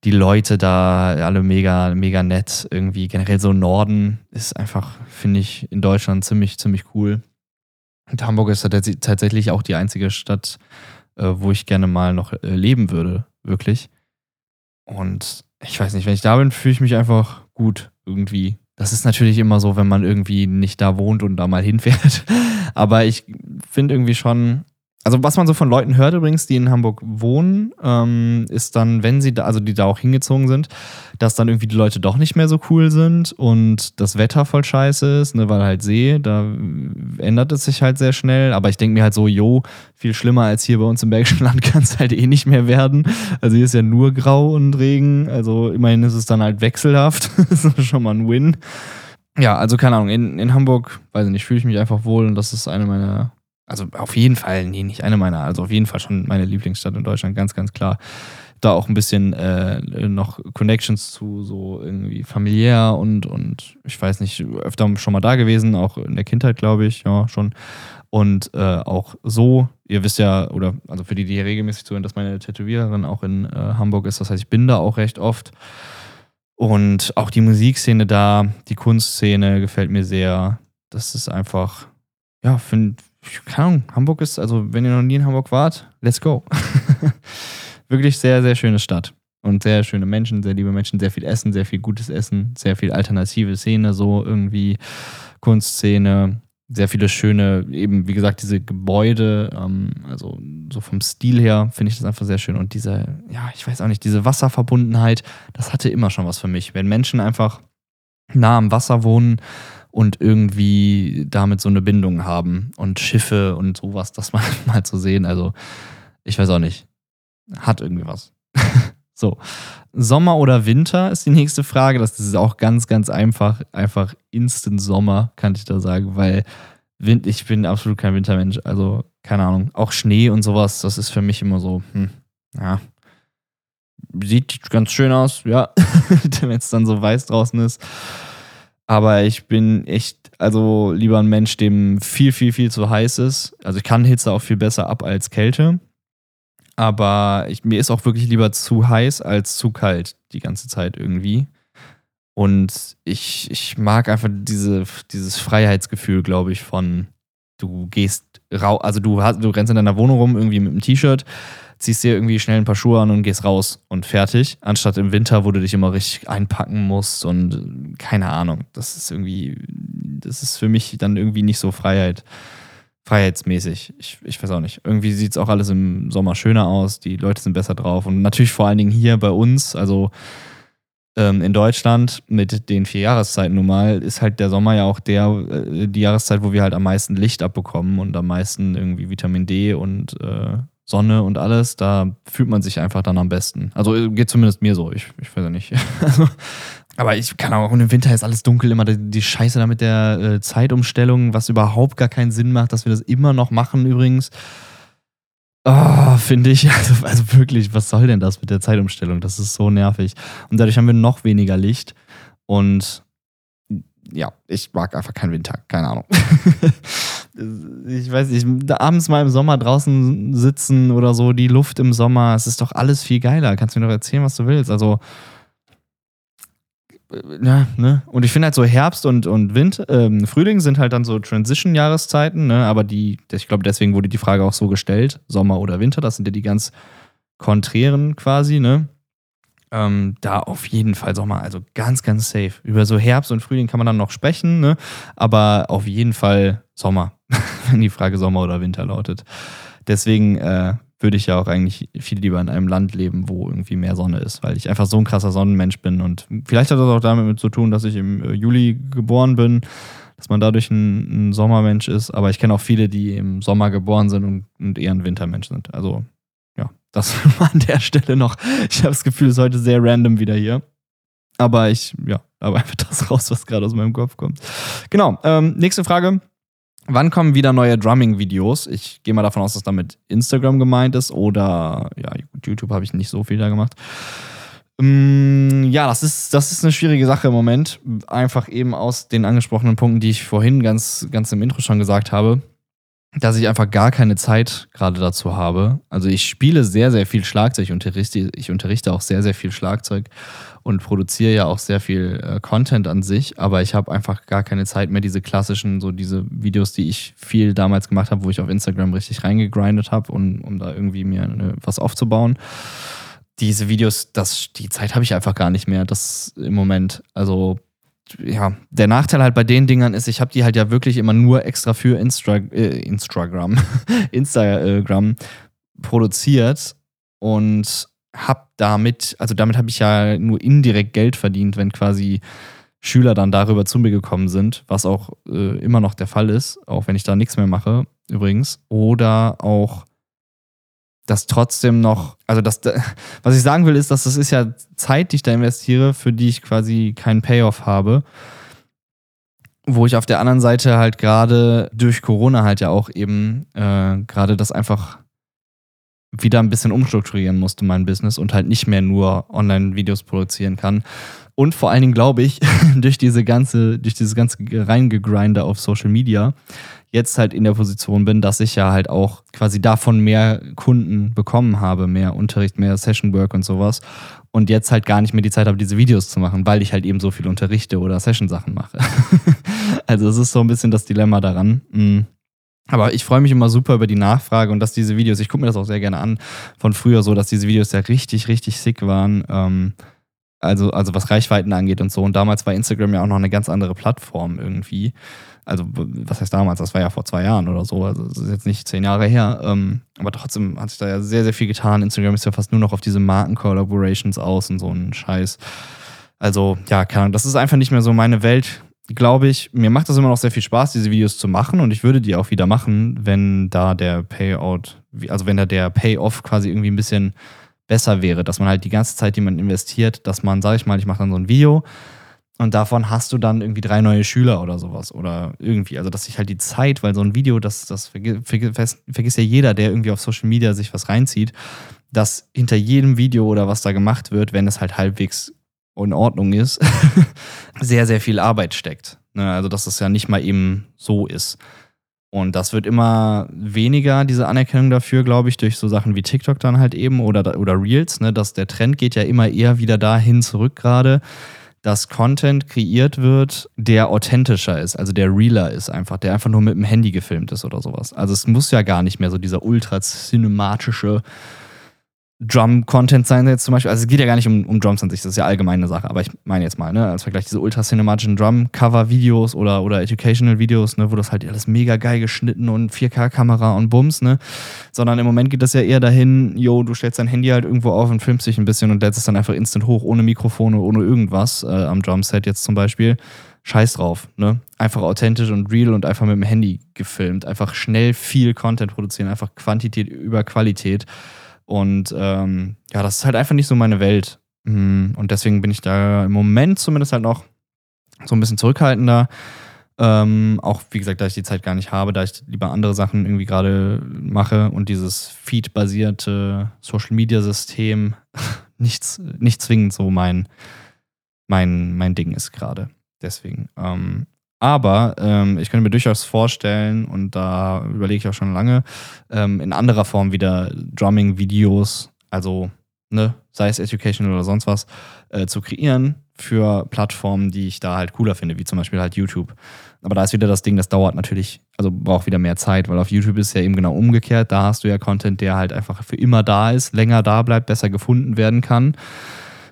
Die Leute da alle mega, mega nett. Irgendwie generell so Norden ist einfach, finde ich, in Deutschland ziemlich, ziemlich cool. Und Hamburg ist tatsächlich auch die einzige Stadt, äh, wo ich gerne mal noch äh, leben würde, wirklich. Und ich weiß nicht, wenn ich da bin, fühle ich mich einfach gut irgendwie. Das ist natürlich immer so, wenn man irgendwie nicht da wohnt und da mal hinfährt. Aber ich finde irgendwie schon, also was man so von Leuten hört übrigens, die in Hamburg wohnen, ähm, ist dann, wenn sie da, also die da auch hingezogen sind, dass dann irgendwie die Leute doch nicht mehr so cool sind und das Wetter voll scheiße ist, ne, weil halt See, da ändert es sich halt sehr schnell. Aber ich denke mir halt so, jo, viel schlimmer als hier bei uns im Bergischen Land kann es halt eh nicht mehr werden. Also hier ist ja nur Grau und Regen, also immerhin ist es dann halt wechselhaft. das ist schon mal ein Win. Ja, also keine Ahnung, in, in Hamburg, weiß ich nicht, fühle ich mich einfach wohl und das ist eine meiner also auf jeden Fall, nee, nicht eine meiner, also auf jeden Fall schon meine Lieblingsstadt in Deutschland, ganz, ganz klar. Da auch ein bisschen äh, noch Connections zu, so irgendwie familiär und, und ich weiß nicht, öfter schon mal da gewesen, auch in der Kindheit, glaube ich, ja, schon. Und äh, auch so, ihr wisst ja, oder also für die, die hier regelmäßig zuhören, dass meine Tätowiererin auch in äh, Hamburg ist. Das heißt, ich bin da auch recht oft. Und auch die Musikszene da, die Kunstszene gefällt mir sehr. Das ist einfach, ja, finde keine Ahnung, Hamburg ist, also wenn ihr noch nie in Hamburg wart, let's go. Wirklich sehr, sehr schöne Stadt. Und sehr schöne Menschen, sehr liebe Menschen, sehr viel Essen, sehr viel gutes Essen, sehr viel alternative Szene, so irgendwie Kunstszene, sehr viele schöne, eben wie gesagt, diese Gebäude, ähm, also so vom Stil her finde ich das einfach sehr schön. Und diese, ja, ich weiß auch nicht, diese Wasserverbundenheit, das hatte immer schon was für mich. Wenn Menschen einfach nah am Wasser wohnen, und irgendwie damit so eine Bindung haben und Schiffe und sowas, das mal, mal zu sehen. Also, ich weiß auch nicht. Hat irgendwie was. so. Sommer oder Winter ist die nächste Frage. Das ist auch ganz, ganz einfach. Einfach Instant Sommer, kann ich da sagen, weil Wind, ich bin absolut kein Wintermensch. Also, keine Ahnung. Auch Schnee und sowas, das ist für mich immer so, hm, ja. Sieht ganz schön aus, ja. Wenn es dann so weiß draußen ist. Aber ich bin echt, also lieber ein Mensch, dem viel, viel, viel zu heiß ist. Also ich kann Hitze auch viel besser ab als Kälte. Aber ich, mir ist auch wirklich lieber zu heiß als zu kalt die ganze Zeit irgendwie. Und ich, ich mag einfach diese, dieses Freiheitsgefühl, glaube ich, von du gehst raus, also du, hast, du rennst in deiner Wohnung rum irgendwie mit einem T-Shirt, ziehst dir irgendwie schnell ein paar Schuhe an und gehst raus und fertig. Anstatt im Winter, wo du dich immer richtig einpacken musst und keine Ahnung. Das ist irgendwie, das ist für mich dann irgendwie nicht so Freiheit, freiheitsmäßig. Ich, ich weiß auch nicht. Irgendwie sieht es auch alles im Sommer schöner aus. Die Leute sind besser drauf. Und natürlich vor allen Dingen hier bei uns, also ähm, in Deutschland mit den vier Jahreszeiten nun mal, ist halt der Sommer ja auch der, äh, die Jahreszeit, wo wir halt am meisten Licht abbekommen und am meisten irgendwie Vitamin D und äh, Sonne und alles, da fühlt man sich einfach dann am besten. Also äh, geht zumindest mir so, ich, ich weiß ja nicht. Aber ich kann auch, und im Winter ist alles dunkel, immer die, die Scheiße da mit der äh, Zeitumstellung, was überhaupt gar keinen Sinn macht, dass wir das immer noch machen übrigens. Oh, finde ich. Also, also wirklich, was soll denn das mit der Zeitumstellung? Das ist so nervig. Und dadurch haben wir noch weniger Licht. Und ja, ich mag einfach keinen Winter, keine Ahnung. ich weiß nicht, abends mal im Sommer draußen sitzen oder so, die Luft im Sommer, es ist doch alles viel geiler. Kannst du mir doch erzählen, was du willst. Also, ja, ne? Und ich finde halt so Herbst und, und Wind, ähm, Frühling sind halt dann so Transition-Jahreszeiten, ne? Aber die, ich glaube, deswegen wurde die Frage auch so gestellt: Sommer oder Winter, das sind ja die ganz konträren quasi, ne? Ähm, da auf jeden Fall Sommer, also ganz, ganz safe. Über so Herbst und Frühling kann man dann noch sprechen, ne? aber auf jeden Fall Sommer, wenn die Frage Sommer oder Winter lautet. Deswegen äh, würde ich ja auch eigentlich viel lieber in einem Land leben, wo irgendwie mehr Sonne ist, weil ich einfach so ein krasser Sonnenmensch bin. Und vielleicht hat das auch damit zu tun, dass ich im äh, Juli geboren bin. dass man dadurch ein, ein Sommermensch ist. Aber ich kenne auch viele, die im Sommer geboren sind und, und eher ein Wintermensch sind. Also ja, das an der Stelle noch. Ich habe das Gefühl, es ist heute sehr random wieder hier. Aber ich, ja, aber einfach das raus, was gerade aus meinem Kopf kommt. Genau, ähm, nächste Frage. Wann kommen wieder neue Drumming-Videos? Ich gehe mal davon aus, dass damit Instagram gemeint ist oder ja, YouTube habe ich nicht so viel da gemacht. Ähm, ja, das ist, das ist eine schwierige Sache im Moment. Einfach eben aus den angesprochenen Punkten, die ich vorhin ganz, ganz im Intro schon gesagt habe dass ich einfach gar keine Zeit gerade dazu habe. Also ich spiele sehr, sehr viel Schlagzeug, ich unterrichte, ich unterrichte auch sehr, sehr viel Schlagzeug und produziere ja auch sehr viel äh, Content an sich, aber ich habe einfach gar keine Zeit mehr, diese klassischen, so diese Videos, die ich viel damals gemacht habe, wo ich auf Instagram richtig reingegrindet habe, um, um da irgendwie mir eine, was aufzubauen. Diese Videos, das, die Zeit habe ich einfach gar nicht mehr, das im Moment. Also ja, der Nachteil halt bei den Dingern ist, ich habe die halt ja wirklich immer nur extra für Instra äh, Instagram, Instagram produziert und habe damit, also damit habe ich ja nur indirekt Geld verdient, wenn quasi Schüler dann darüber zu mir gekommen sind, was auch äh, immer noch der Fall ist, auch wenn ich da nichts mehr mache, übrigens. Oder auch das trotzdem noch, also das, was ich sagen will, ist, dass das ist ja Zeit, die ich da investiere, für die ich quasi keinen Payoff habe. Wo ich auf der anderen Seite halt gerade durch Corona halt ja auch eben äh, gerade das einfach wieder ein bisschen umstrukturieren musste, mein Business, und halt nicht mehr nur Online-Videos produzieren kann. Und vor allen Dingen glaube ich, durch diese ganze, durch dieses ganze Reingegrinder auf Social Media jetzt halt in der Position bin, dass ich ja halt auch quasi davon mehr Kunden bekommen habe, mehr Unterricht, mehr Session Work und sowas. Und jetzt halt gar nicht mehr die Zeit habe, diese Videos zu machen, weil ich halt eben so viel unterrichte oder Session-Sachen mache. also es ist so ein bisschen das Dilemma daran. Mhm. Aber ich freue mich immer super über die Nachfrage und dass diese Videos, ich gucke mir das auch sehr gerne an von früher so, dass diese Videos ja richtig, richtig sick waren. Ähm, also, also was Reichweiten angeht und so. Und damals war Instagram ja auch noch eine ganz andere Plattform irgendwie. Also, was heißt damals? Das war ja vor zwei Jahren oder so. Also, das ist jetzt nicht zehn Jahre her. Ähm, aber trotzdem hat sich da ja sehr, sehr viel getan. Instagram ist ja fast nur noch auf diese Marken-Collaborations aus und so ein Scheiß. Also, ja, keine Ahnung. Das ist einfach nicht mehr so meine Welt, glaube ich. Mir macht das immer noch sehr viel Spaß, diese Videos zu machen. Und ich würde die auch wieder machen, wenn da der Payout, also wenn da der Payoff quasi irgendwie ein bisschen besser wäre. Dass man halt die ganze Zeit, die man investiert, dass man, sag ich mal, ich mache dann so ein Video und davon hast du dann irgendwie drei neue Schüler oder sowas. Oder irgendwie. Also, dass sich halt die Zeit, weil so ein Video, das, das vergisst, ja jeder, der irgendwie auf Social Media sich was reinzieht, dass hinter jedem Video oder was da gemacht wird, wenn es halt halbwegs in Ordnung ist, sehr, sehr viel Arbeit steckt. Ne? Also, dass es ja nicht mal eben so ist. Und das wird immer weniger, diese Anerkennung dafür, glaube ich, durch so Sachen wie TikTok dann halt eben oder, oder Reels. Ne? Dass der Trend geht ja immer eher wieder dahin zurück gerade dass Content kreiert wird, der authentischer ist, also der realer ist einfach, der einfach nur mit dem Handy gefilmt ist oder sowas. Also es muss ja gar nicht mehr so dieser ultra cinematische Drum-Content sein jetzt zum Beispiel. Also es geht ja gar nicht um, um Drums an sich, das ist ja allgemeine Sache. Aber ich meine jetzt mal, ne, als Vergleich diese ultra-cinematischen Drum-Cover-Videos oder, oder Educational-Videos, ne, wo das halt alles mega geil geschnitten und 4K-Kamera und Bums, ne. Sondern im Moment geht das ja eher dahin, yo, du stellst dein Handy halt irgendwo auf und filmst dich ein bisschen und lädst es dann einfach instant hoch, ohne Mikrofone, ohne irgendwas, äh, am Drumset jetzt zum Beispiel. Scheiß drauf, ne? Einfach authentisch und real und einfach mit dem Handy gefilmt. Einfach schnell viel Content produzieren, einfach Quantität über Qualität. Und ähm, ja, das ist halt einfach nicht so meine Welt. Mm, und deswegen bin ich da im Moment zumindest halt noch so ein bisschen zurückhaltender. Ähm, auch wie gesagt, da ich die Zeit gar nicht habe, da ich lieber andere Sachen irgendwie gerade mache und dieses Feed-basierte Social-Media-System nichts, nicht zwingend so mein, mein, mein Ding ist gerade. Deswegen. Ähm, aber ähm, ich könnte mir durchaus vorstellen, und da überlege ich auch schon lange, ähm, in anderer Form wieder Drumming-Videos, also ne, sei es Education oder sonst was, äh, zu kreieren für Plattformen, die ich da halt cooler finde, wie zum Beispiel halt YouTube. Aber da ist wieder das Ding, das dauert natürlich, also braucht wieder mehr Zeit, weil auf YouTube ist ja eben genau umgekehrt. Da hast du ja Content, der halt einfach für immer da ist, länger da bleibt, besser gefunden werden kann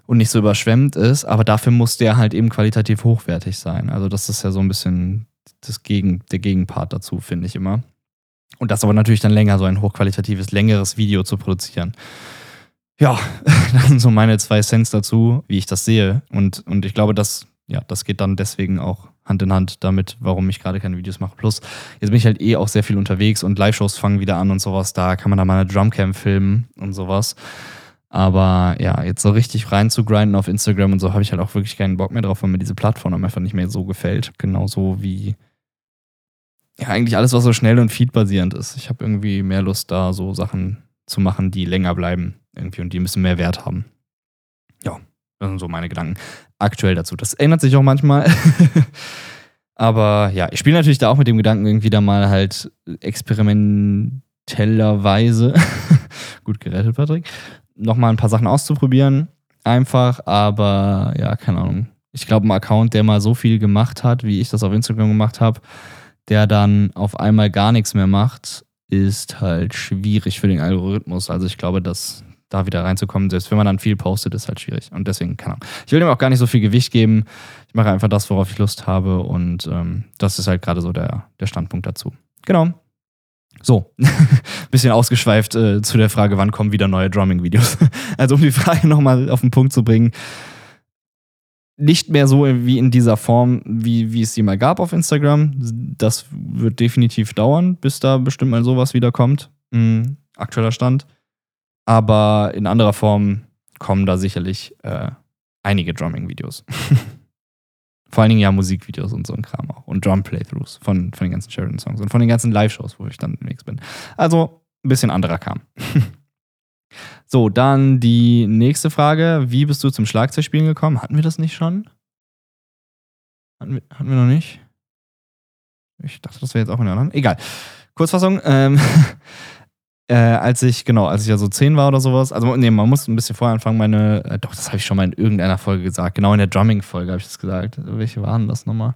und nicht so überschwemmt ist, aber dafür muss der halt eben qualitativ hochwertig sein. Also das ist ja so ein bisschen das Gegen, der Gegenpart dazu, finde ich immer. Und das aber natürlich dann länger, so ein hochqualitatives, längeres Video zu produzieren. Ja, das sind so meine zwei Cents dazu, wie ich das sehe. Und, und ich glaube, das, ja, das geht dann deswegen auch Hand in Hand damit, warum ich gerade keine Videos mache. Plus, jetzt bin ich halt eh auch sehr viel unterwegs und Live-Shows fangen wieder an und sowas. Da kann man dann mal eine Drumcam filmen und sowas. Aber ja, jetzt so richtig rein zu grinden auf Instagram und so habe ich halt auch wirklich keinen Bock mehr drauf, weil mir diese Plattform einfach nicht mehr so gefällt. Genauso wie ja, eigentlich alles, was so schnell und feedbasierend ist. Ich habe irgendwie mehr Lust, da so Sachen zu machen, die länger bleiben irgendwie und die ein bisschen mehr Wert haben. Ja, das sind so meine Gedanken aktuell dazu. Das ändert sich auch manchmal. Aber ja, ich spiele natürlich da auch mit dem Gedanken, irgendwie da mal halt experimentellerweise, gut gerettet, Patrick, nochmal ein paar Sachen auszuprobieren. Einfach, aber ja, keine Ahnung. Ich glaube, ein Account, der mal so viel gemacht hat, wie ich das auf Instagram gemacht habe, der dann auf einmal gar nichts mehr macht, ist halt schwierig für den Algorithmus. Also ich glaube, dass da wieder reinzukommen, selbst wenn man dann viel postet, ist halt schwierig. Und deswegen, keine Ahnung. Ich will dem auch gar nicht so viel Gewicht geben. Ich mache einfach das, worauf ich Lust habe. Und ähm, das ist halt gerade so der, der Standpunkt dazu. Genau. So, bisschen ausgeschweift äh, zu der Frage, wann kommen wieder neue Drumming-Videos. also um die Frage nochmal auf den Punkt zu bringen, nicht mehr so wie in dieser Form, wie, wie es sie mal gab auf Instagram. Das wird definitiv dauern, bis da bestimmt mal sowas wieder kommt. Mhm, aktueller Stand. Aber in anderer Form kommen da sicherlich äh, einige Drumming-Videos. Vor allen Dingen ja Musikvideos und so ein Kram auch. Und Drum-Playthroughs von, von den ganzen Sheridan-Songs und von den ganzen Live-Shows, wo ich dann unterwegs bin. Also ein bisschen anderer Kram. So, dann die nächste Frage. Wie bist du zum Schlagzeugspielen gekommen? Hatten wir das nicht schon? Hatten wir, hatten wir noch nicht? Ich dachte, das wäre jetzt auch in der anderen. Egal. Kurzfassung. Ähm, äh, als ich, genau, als ich ja so zehn war oder sowas, also nee, man muss ein bisschen vorher anfangen, meine, äh, doch, das habe ich schon mal in irgendeiner Folge gesagt. Genau in der Drumming-Folge habe ich das gesagt. Welche waren das nochmal?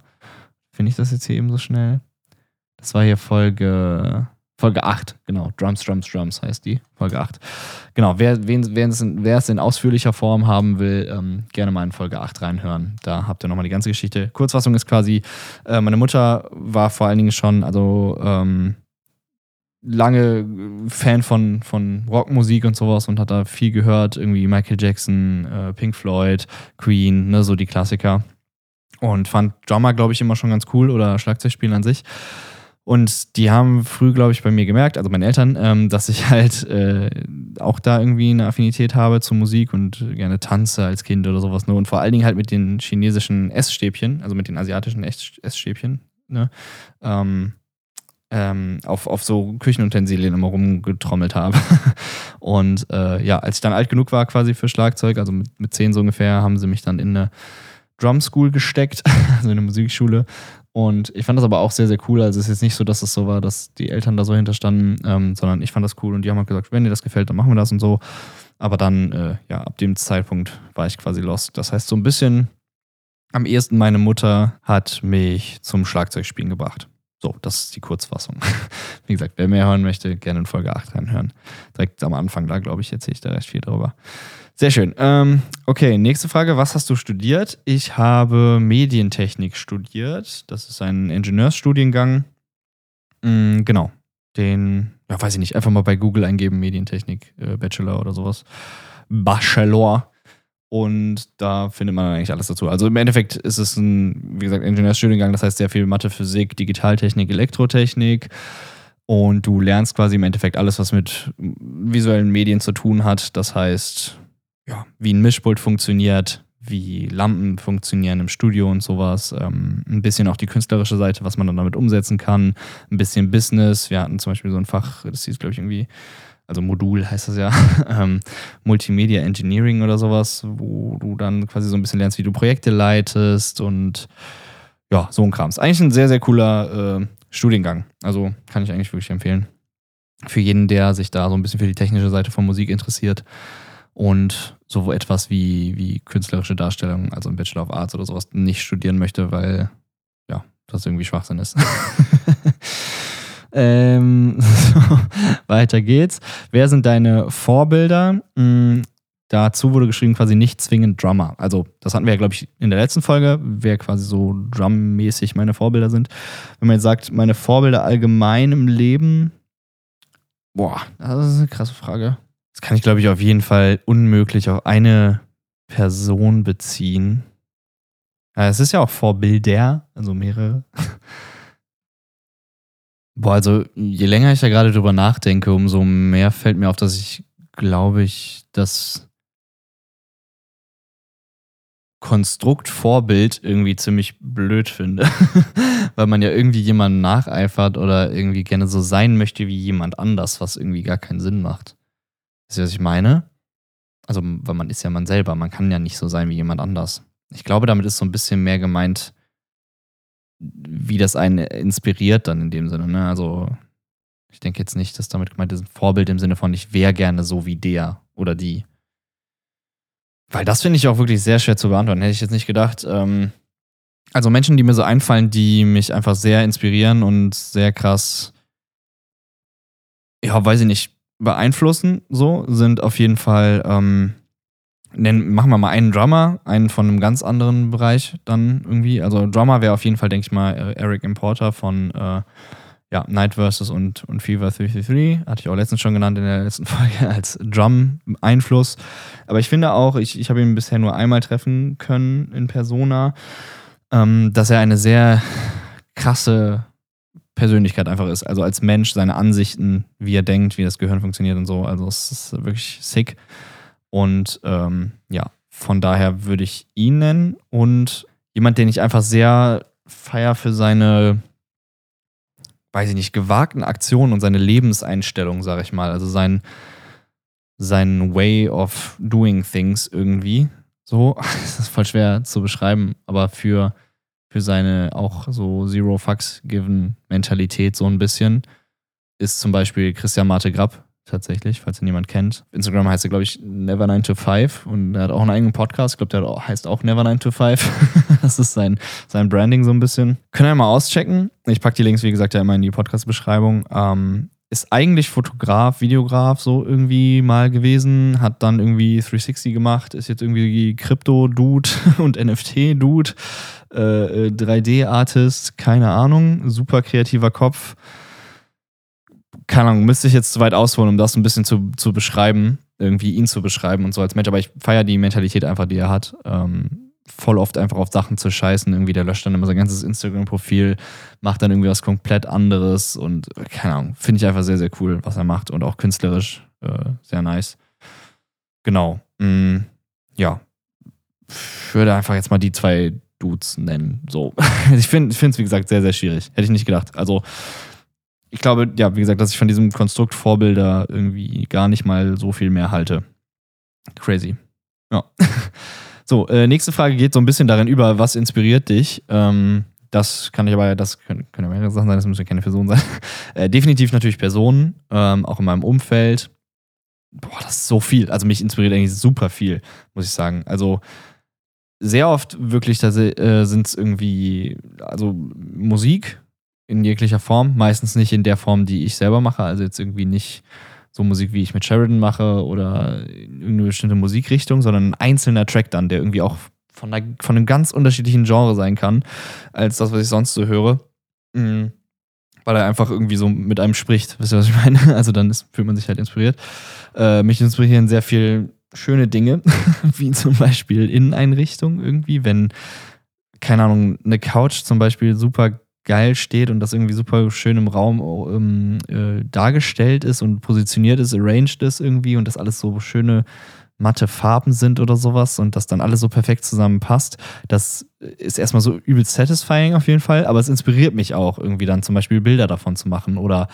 Finde ich das jetzt hier eben so schnell? Das war hier Folge Folge 8, genau. Drums, Drums, Drums heißt die. Folge 8. Genau, wer, wen, wer, es in, ausführlicher Form haben will, ähm, gerne mal in Folge 8 reinhören. Da habt ihr nochmal die ganze Geschichte. Kurzfassung ist quasi, äh, meine Mutter war vor allen Dingen schon, also ähm, lange Fan von, von Rockmusik und sowas und hat da viel gehört. Irgendwie Michael Jackson, äh, Pink Floyd, Queen, ne, so die Klassiker. Und fand Drummer, glaube ich, immer schon ganz cool oder Schlagzeugspielen an sich. Und die haben früh, glaube ich, bei mir gemerkt, also meine Eltern, ähm, dass ich halt äh, auch da irgendwie eine Affinität habe zur Musik und gerne tanze als Kind oder sowas. Ne? Und vor allen Dingen halt mit den chinesischen Essstäbchen, also mit den asiatischen Essstäbchen, ne? ähm, ähm, auf, auf so Küchenutensilien immer rumgetrommelt habe. und äh, ja, als ich dann alt genug war quasi für Schlagzeug, also mit, mit zehn so ungefähr, haben sie mich dann in eine Drum School gesteckt, also in eine Musikschule. Und ich fand das aber auch sehr, sehr cool. Also es ist jetzt nicht so, dass es so war, dass die Eltern da so hinterstanden, ähm, sondern ich fand das cool und die haben halt gesagt, wenn dir das gefällt, dann machen wir das und so. Aber dann, äh, ja, ab dem Zeitpunkt war ich quasi lost. Das heißt, so ein bisschen am ehesten meine Mutter hat mich zum Schlagzeugspielen gebracht. So, das ist die Kurzfassung. Wie gesagt, wer mehr hören möchte, gerne in Folge 8 reinhören. Direkt am Anfang, da glaube ich, erzähle ich da recht viel drüber. Sehr schön. Ähm, okay, nächste Frage. Was hast du studiert? Ich habe Medientechnik studiert. Das ist ein Ingenieursstudiengang. Mhm, genau. Den, ja, weiß ich nicht, einfach mal bei Google eingeben, Medientechnik, äh, Bachelor oder sowas. Bachelor. Und da findet man eigentlich alles dazu. Also im Endeffekt ist es ein, wie gesagt, Ingenieursstudiengang, das heißt sehr viel Mathe, Physik, Digitaltechnik, Elektrotechnik. Und du lernst quasi im Endeffekt alles, was mit visuellen Medien zu tun hat. Das heißt, ja, wie ein Mischpult funktioniert, wie Lampen funktionieren im Studio und sowas. Ähm, ein bisschen auch die künstlerische Seite, was man dann damit umsetzen kann. Ein bisschen Business. Wir hatten zum Beispiel so ein Fach, das hieß, glaube ich, irgendwie, also Modul heißt das ja, ähm, Multimedia Engineering oder sowas, wo du dann quasi so ein bisschen lernst, wie du Projekte leitest und ja, so ein Kram. Ist eigentlich ein sehr, sehr cooler äh, Studiengang. Also kann ich eigentlich wirklich empfehlen. Für jeden, der sich da so ein bisschen für die technische Seite von Musik interessiert und so etwas wie, wie künstlerische Darstellung, also im Bachelor of Arts oder sowas, nicht studieren möchte, weil ja, das irgendwie Schwachsinn ist. ähm, weiter geht's. Wer sind deine Vorbilder? Mhm, dazu wurde geschrieben, quasi nicht zwingend Drummer. Also, das hatten wir ja, glaube ich, in der letzten Folge, wer quasi so drummäßig meine Vorbilder sind. Wenn man jetzt sagt, meine Vorbilder allgemein im Leben, boah, das ist eine krasse Frage. Das kann ich, glaube ich, auf jeden Fall unmöglich auf eine Person beziehen. Ja, es ist ja auch Vorbilder, also mehrere. Boah, also je länger ich da gerade drüber nachdenke, umso mehr fällt mir auf, dass ich, glaube ich, das Konstrukt Vorbild irgendwie ziemlich blöd finde. Weil man ja irgendwie jemanden nacheifert oder irgendwie gerne so sein möchte wie jemand anders, was irgendwie gar keinen Sinn macht. Wisst ihr, was ich meine? Also, weil man ist ja man selber, man kann ja nicht so sein wie jemand anders. Ich glaube, damit ist so ein bisschen mehr gemeint, wie das einen inspiriert dann in dem Sinne. Ne? Also, ich denke jetzt nicht, dass damit gemeint ist ein Vorbild im Sinne von, ich wäre gerne so wie der oder die. Weil das finde ich auch wirklich sehr schwer zu beantworten. Hätte ich jetzt nicht gedacht. Ähm, also Menschen, die mir so einfallen, die mich einfach sehr inspirieren und sehr krass, ja, weiß ich nicht, beeinflussen, so, sind auf jeden Fall, ähm, nennen, machen wir mal einen Drummer, einen von einem ganz anderen Bereich dann irgendwie. Also Drummer wäre auf jeden Fall, denke ich mal, Eric Importer von äh, ja, Night Versus und, und Fever 333. Hatte ich auch letztens schon genannt in der letzten Folge als Drum-Einfluss. Aber ich finde auch, ich, ich habe ihn bisher nur einmal treffen können in Persona, ähm, dass er eine sehr krasse Persönlichkeit einfach ist. Also als Mensch, seine Ansichten, wie er denkt, wie das Gehirn funktioniert und so. Also es ist wirklich sick. Und ähm, ja, von daher würde ich ihn nennen. Und jemand, den ich einfach sehr feier für seine weiß ich nicht, gewagten Aktionen und seine Lebenseinstellung, sag ich mal. Also sein, sein Way of doing things irgendwie. So, das ist voll schwer zu beschreiben, aber für, für seine auch so Zero Fucks Given Mentalität so ein bisschen ist zum Beispiel Christian Marte Grapp tatsächlich, falls ihn jemand kennt. Instagram heißt er, glaube ich, Never 9 to 5 und er hat auch einen eigenen Podcast. Ich glaube, der heißt auch Never 9 to 5. das ist sein, sein Branding so ein bisschen. Können wir mal auschecken. Ich packe die Links, wie gesagt, ja immer in die Podcast-Beschreibung. Ähm, ist eigentlich Fotograf, Videograf so irgendwie mal gewesen, hat dann irgendwie 360 gemacht, ist jetzt irgendwie Krypto-Dude und NFT-Dude, äh, 3D-Artist, äh, keine Ahnung, super kreativer Kopf keine Ahnung, müsste ich jetzt zu weit ausholen, um das ein bisschen zu, zu beschreiben, irgendwie ihn zu beschreiben und so als Mensch. Aber ich feiere die Mentalität einfach, die er hat. Ähm, voll oft einfach auf Sachen zu scheißen. Irgendwie, der löscht dann immer sein ganzes Instagram-Profil, macht dann irgendwie was komplett anderes und keine Ahnung, finde ich einfach sehr, sehr cool, was er macht und auch künstlerisch äh, sehr nice. Genau. Mm, ja. Ich würde einfach jetzt mal die zwei Dudes nennen. So. ich finde es, wie gesagt, sehr, sehr schwierig. Hätte ich nicht gedacht. Also, ich glaube, ja, wie gesagt, dass ich von diesem Konstrukt Vorbilder irgendwie gar nicht mal so viel mehr halte. Crazy. Ja. So, äh, nächste Frage geht so ein bisschen darin über, was inspiriert dich? Ähm, das kann ich aber, das können, können ja mehrere Sachen sein, das müssen keine Personen sein. Äh, definitiv natürlich Personen, ähm, auch in meinem Umfeld. Boah, das ist so viel. Also mich inspiriert eigentlich super viel, muss ich sagen. Also sehr oft wirklich, äh, sind es irgendwie, also Musik, in jeglicher Form. Meistens nicht in der Form, die ich selber mache. Also jetzt irgendwie nicht so Musik, wie ich mit Sheridan mache oder irgendeine bestimmte Musikrichtung, sondern ein einzelner Track dann, der irgendwie auch von, einer, von einem ganz unterschiedlichen Genre sein kann, als das, was ich sonst so höre. Mhm. Weil er einfach irgendwie so mit einem spricht. Wisst ihr, was ich meine? Also dann ist, fühlt man sich halt inspiriert. Äh, mich inspirieren sehr viel schöne Dinge, wie zum Beispiel Inneneinrichtung irgendwie, wenn, keine Ahnung, eine Couch zum Beispiel super geil steht und das irgendwie super schön im Raum ähm, äh, dargestellt ist und positioniert ist, arranged ist irgendwie und das alles so schöne matte Farben sind oder sowas und das dann alles so perfekt zusammenpasst. Das ist erstmal so übel satisfying auf jeden Fall, aber es inspiriert mich auch irgendwie dann zum Beispiel Bilder davon zu machen oder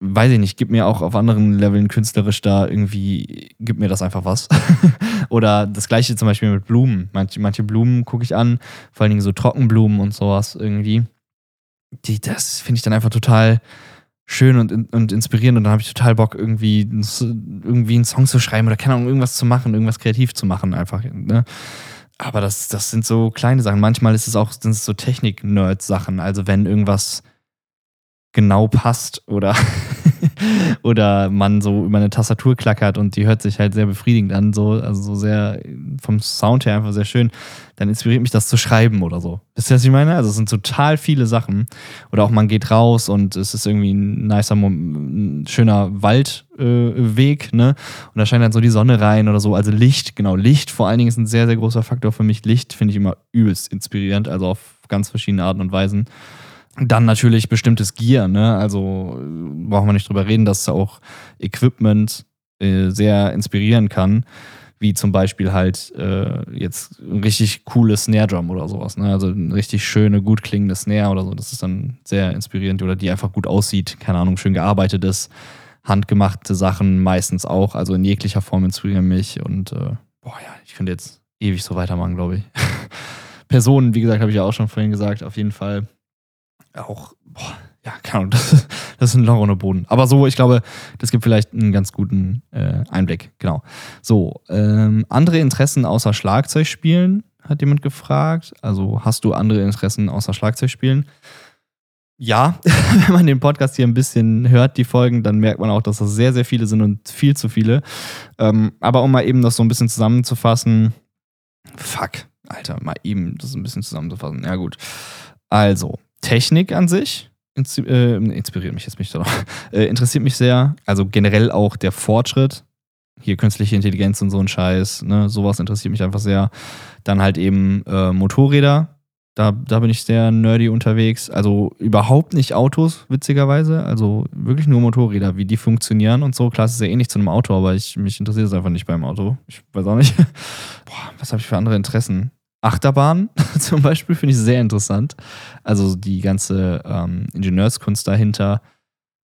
weiß ich nicht, gibt mir auch auf anderen Leveln künstlerisch da irgendwie, gibt mir das einfach was. Oder das gleiche zum Beispiel mit Blumen. Manche, manche Blumen gucke ich an, vor allen Dingen so Trockenblumen und sowas irgendwie die, das finde ich dann einfach total schön und, und inspirierend und dann habe ich total Bock, irgendwie, irgendwie einen Song zu schreiben oder keine Ahnung, irgendwas zu machen, irgendwas kreativ zu machen, einfach. Ne? Aber das, das sind so kleine Sachen. Manchmal ist es auch sind es so Technik-Nerd-Sachen. Also wenn irgendwas genau passt oder oder man so über eine Tastatur klackert und die hört sich halt sehr befriedigend an, so, also so sehr vom Sound her einfach sehr schön, dann inspiriert mich das zu schreiben oder so. Wisst ihr, was ich meine? Also es sind total viele Sachen. Oder auch man geht raus und es ist irgendwie ein nicer, ein schöner Waldweg, äh, ne? Und da scheint dann so die Sonne rein oder so. Also Licht, genau, Licht vor allen Dingen ist ein sehr, sehr großer Faktor für mich. Licht finde ich immer übelst inspirierend, also auf ganz verschiedene Arten und Weisen. Dann natürlich bestimmtes Gear, ne? Also brauchen wir nicht drüber reden, dass auch Equipment äh, sehr inspirieren kann wie zum Beispiel halt äh, jetzt ein richtig cooles Snare Drum oder sowas. Ne? Also eine richtig schöne, gut klingende Snare oder so. Das ist dann sehr inspirierend oder die einfach gut aussieht, keine Ahnung, schön gearbeitet ist. Handgemachte Sachen meistens auch, also in jeglicher Form inspirieren mich und äh, boah ja, ich könnte jetzt ewig so weitermachen, glaube ich. Personen, wie gesagt, habe ich ja auch schon vorhin gesagt, auf jeden Fall auch, boah, ja, keine Ahnung, das, das ist ein Loch ohne Boden. Aber so, ich glaube, das gibt vielleicht einen ganz guten äh, Einblick. Genau. So, ähm, andere Interessen außer Schlagzeugspielen, hat jemand gefragt. Also hast du andere Interessen außer Schlagzeugspielen? Ja, wenn man den Podcast hier ein bisschen hört, die Folgen, dann merkt man auch, dass das sehr, sehr viele sind und viel zu viele. Ähm, aber um mal eben das so ein bisschen zusammenzufassen, fuck, Alter, mal eben das ein bisschen zusammenzufassen. Ja, gut. Also, Technik an sich, äh, inspiriert mich jetzt mich doch, äh, interessiert mich sehr. Also generell auch der Fortschritt. Hier künstliche Intelligenz und so ein Scheiß, ne, sowas interessiert mich einfach sehr. Dann halt eben äh, Motorräder. Da, da bin ich sehr nerdy unterwegs. Also überhaupt nicht Autos, witzigerweise. Also wirklich nur Motorräder, wie die funktionieren und so. Klar, es ist ja ähnlich zu einem Auto, aber ich, mich interessiert es einfach nicht beim Auto. Ich weiß auch nicht. Boah, was habe ich für andere Interessen? Achterbahn zum Beispiel finde ich sehr interessant. Also die ganze ähm, Ingenieurskunst dahinter.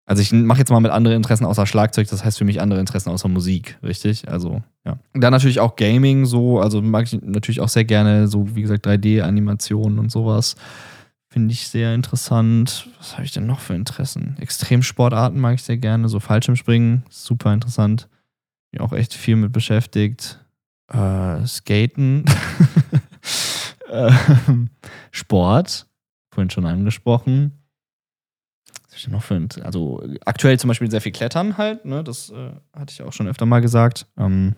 Also ich mache jetzt mal mit anderen Interessen außer Schlagzeug, das heißt für mich andere Interessen außer Musik, richtig? Also, ja. Dann natürlich auch Gaming so, also mag ich natürlich auch sehr gerne, so wie gesagt 3D-Animationen und sowas. Finde ich sehr interessant. Was habe ich denn noch für Interessen? Extremsportarten mag ich sehr gerne, so Fallschirmspringen, super interessant. Bin auch echt viel mit beschäftigt. Äh, Skaten Ähm, Sport, vorhin schon angesprochen. Was ich noch für also aktuell zum Beispiel sehr viel Klettern halt, ne? Das äh, hatte ich auch schon öfter mal gesagt. Ähm,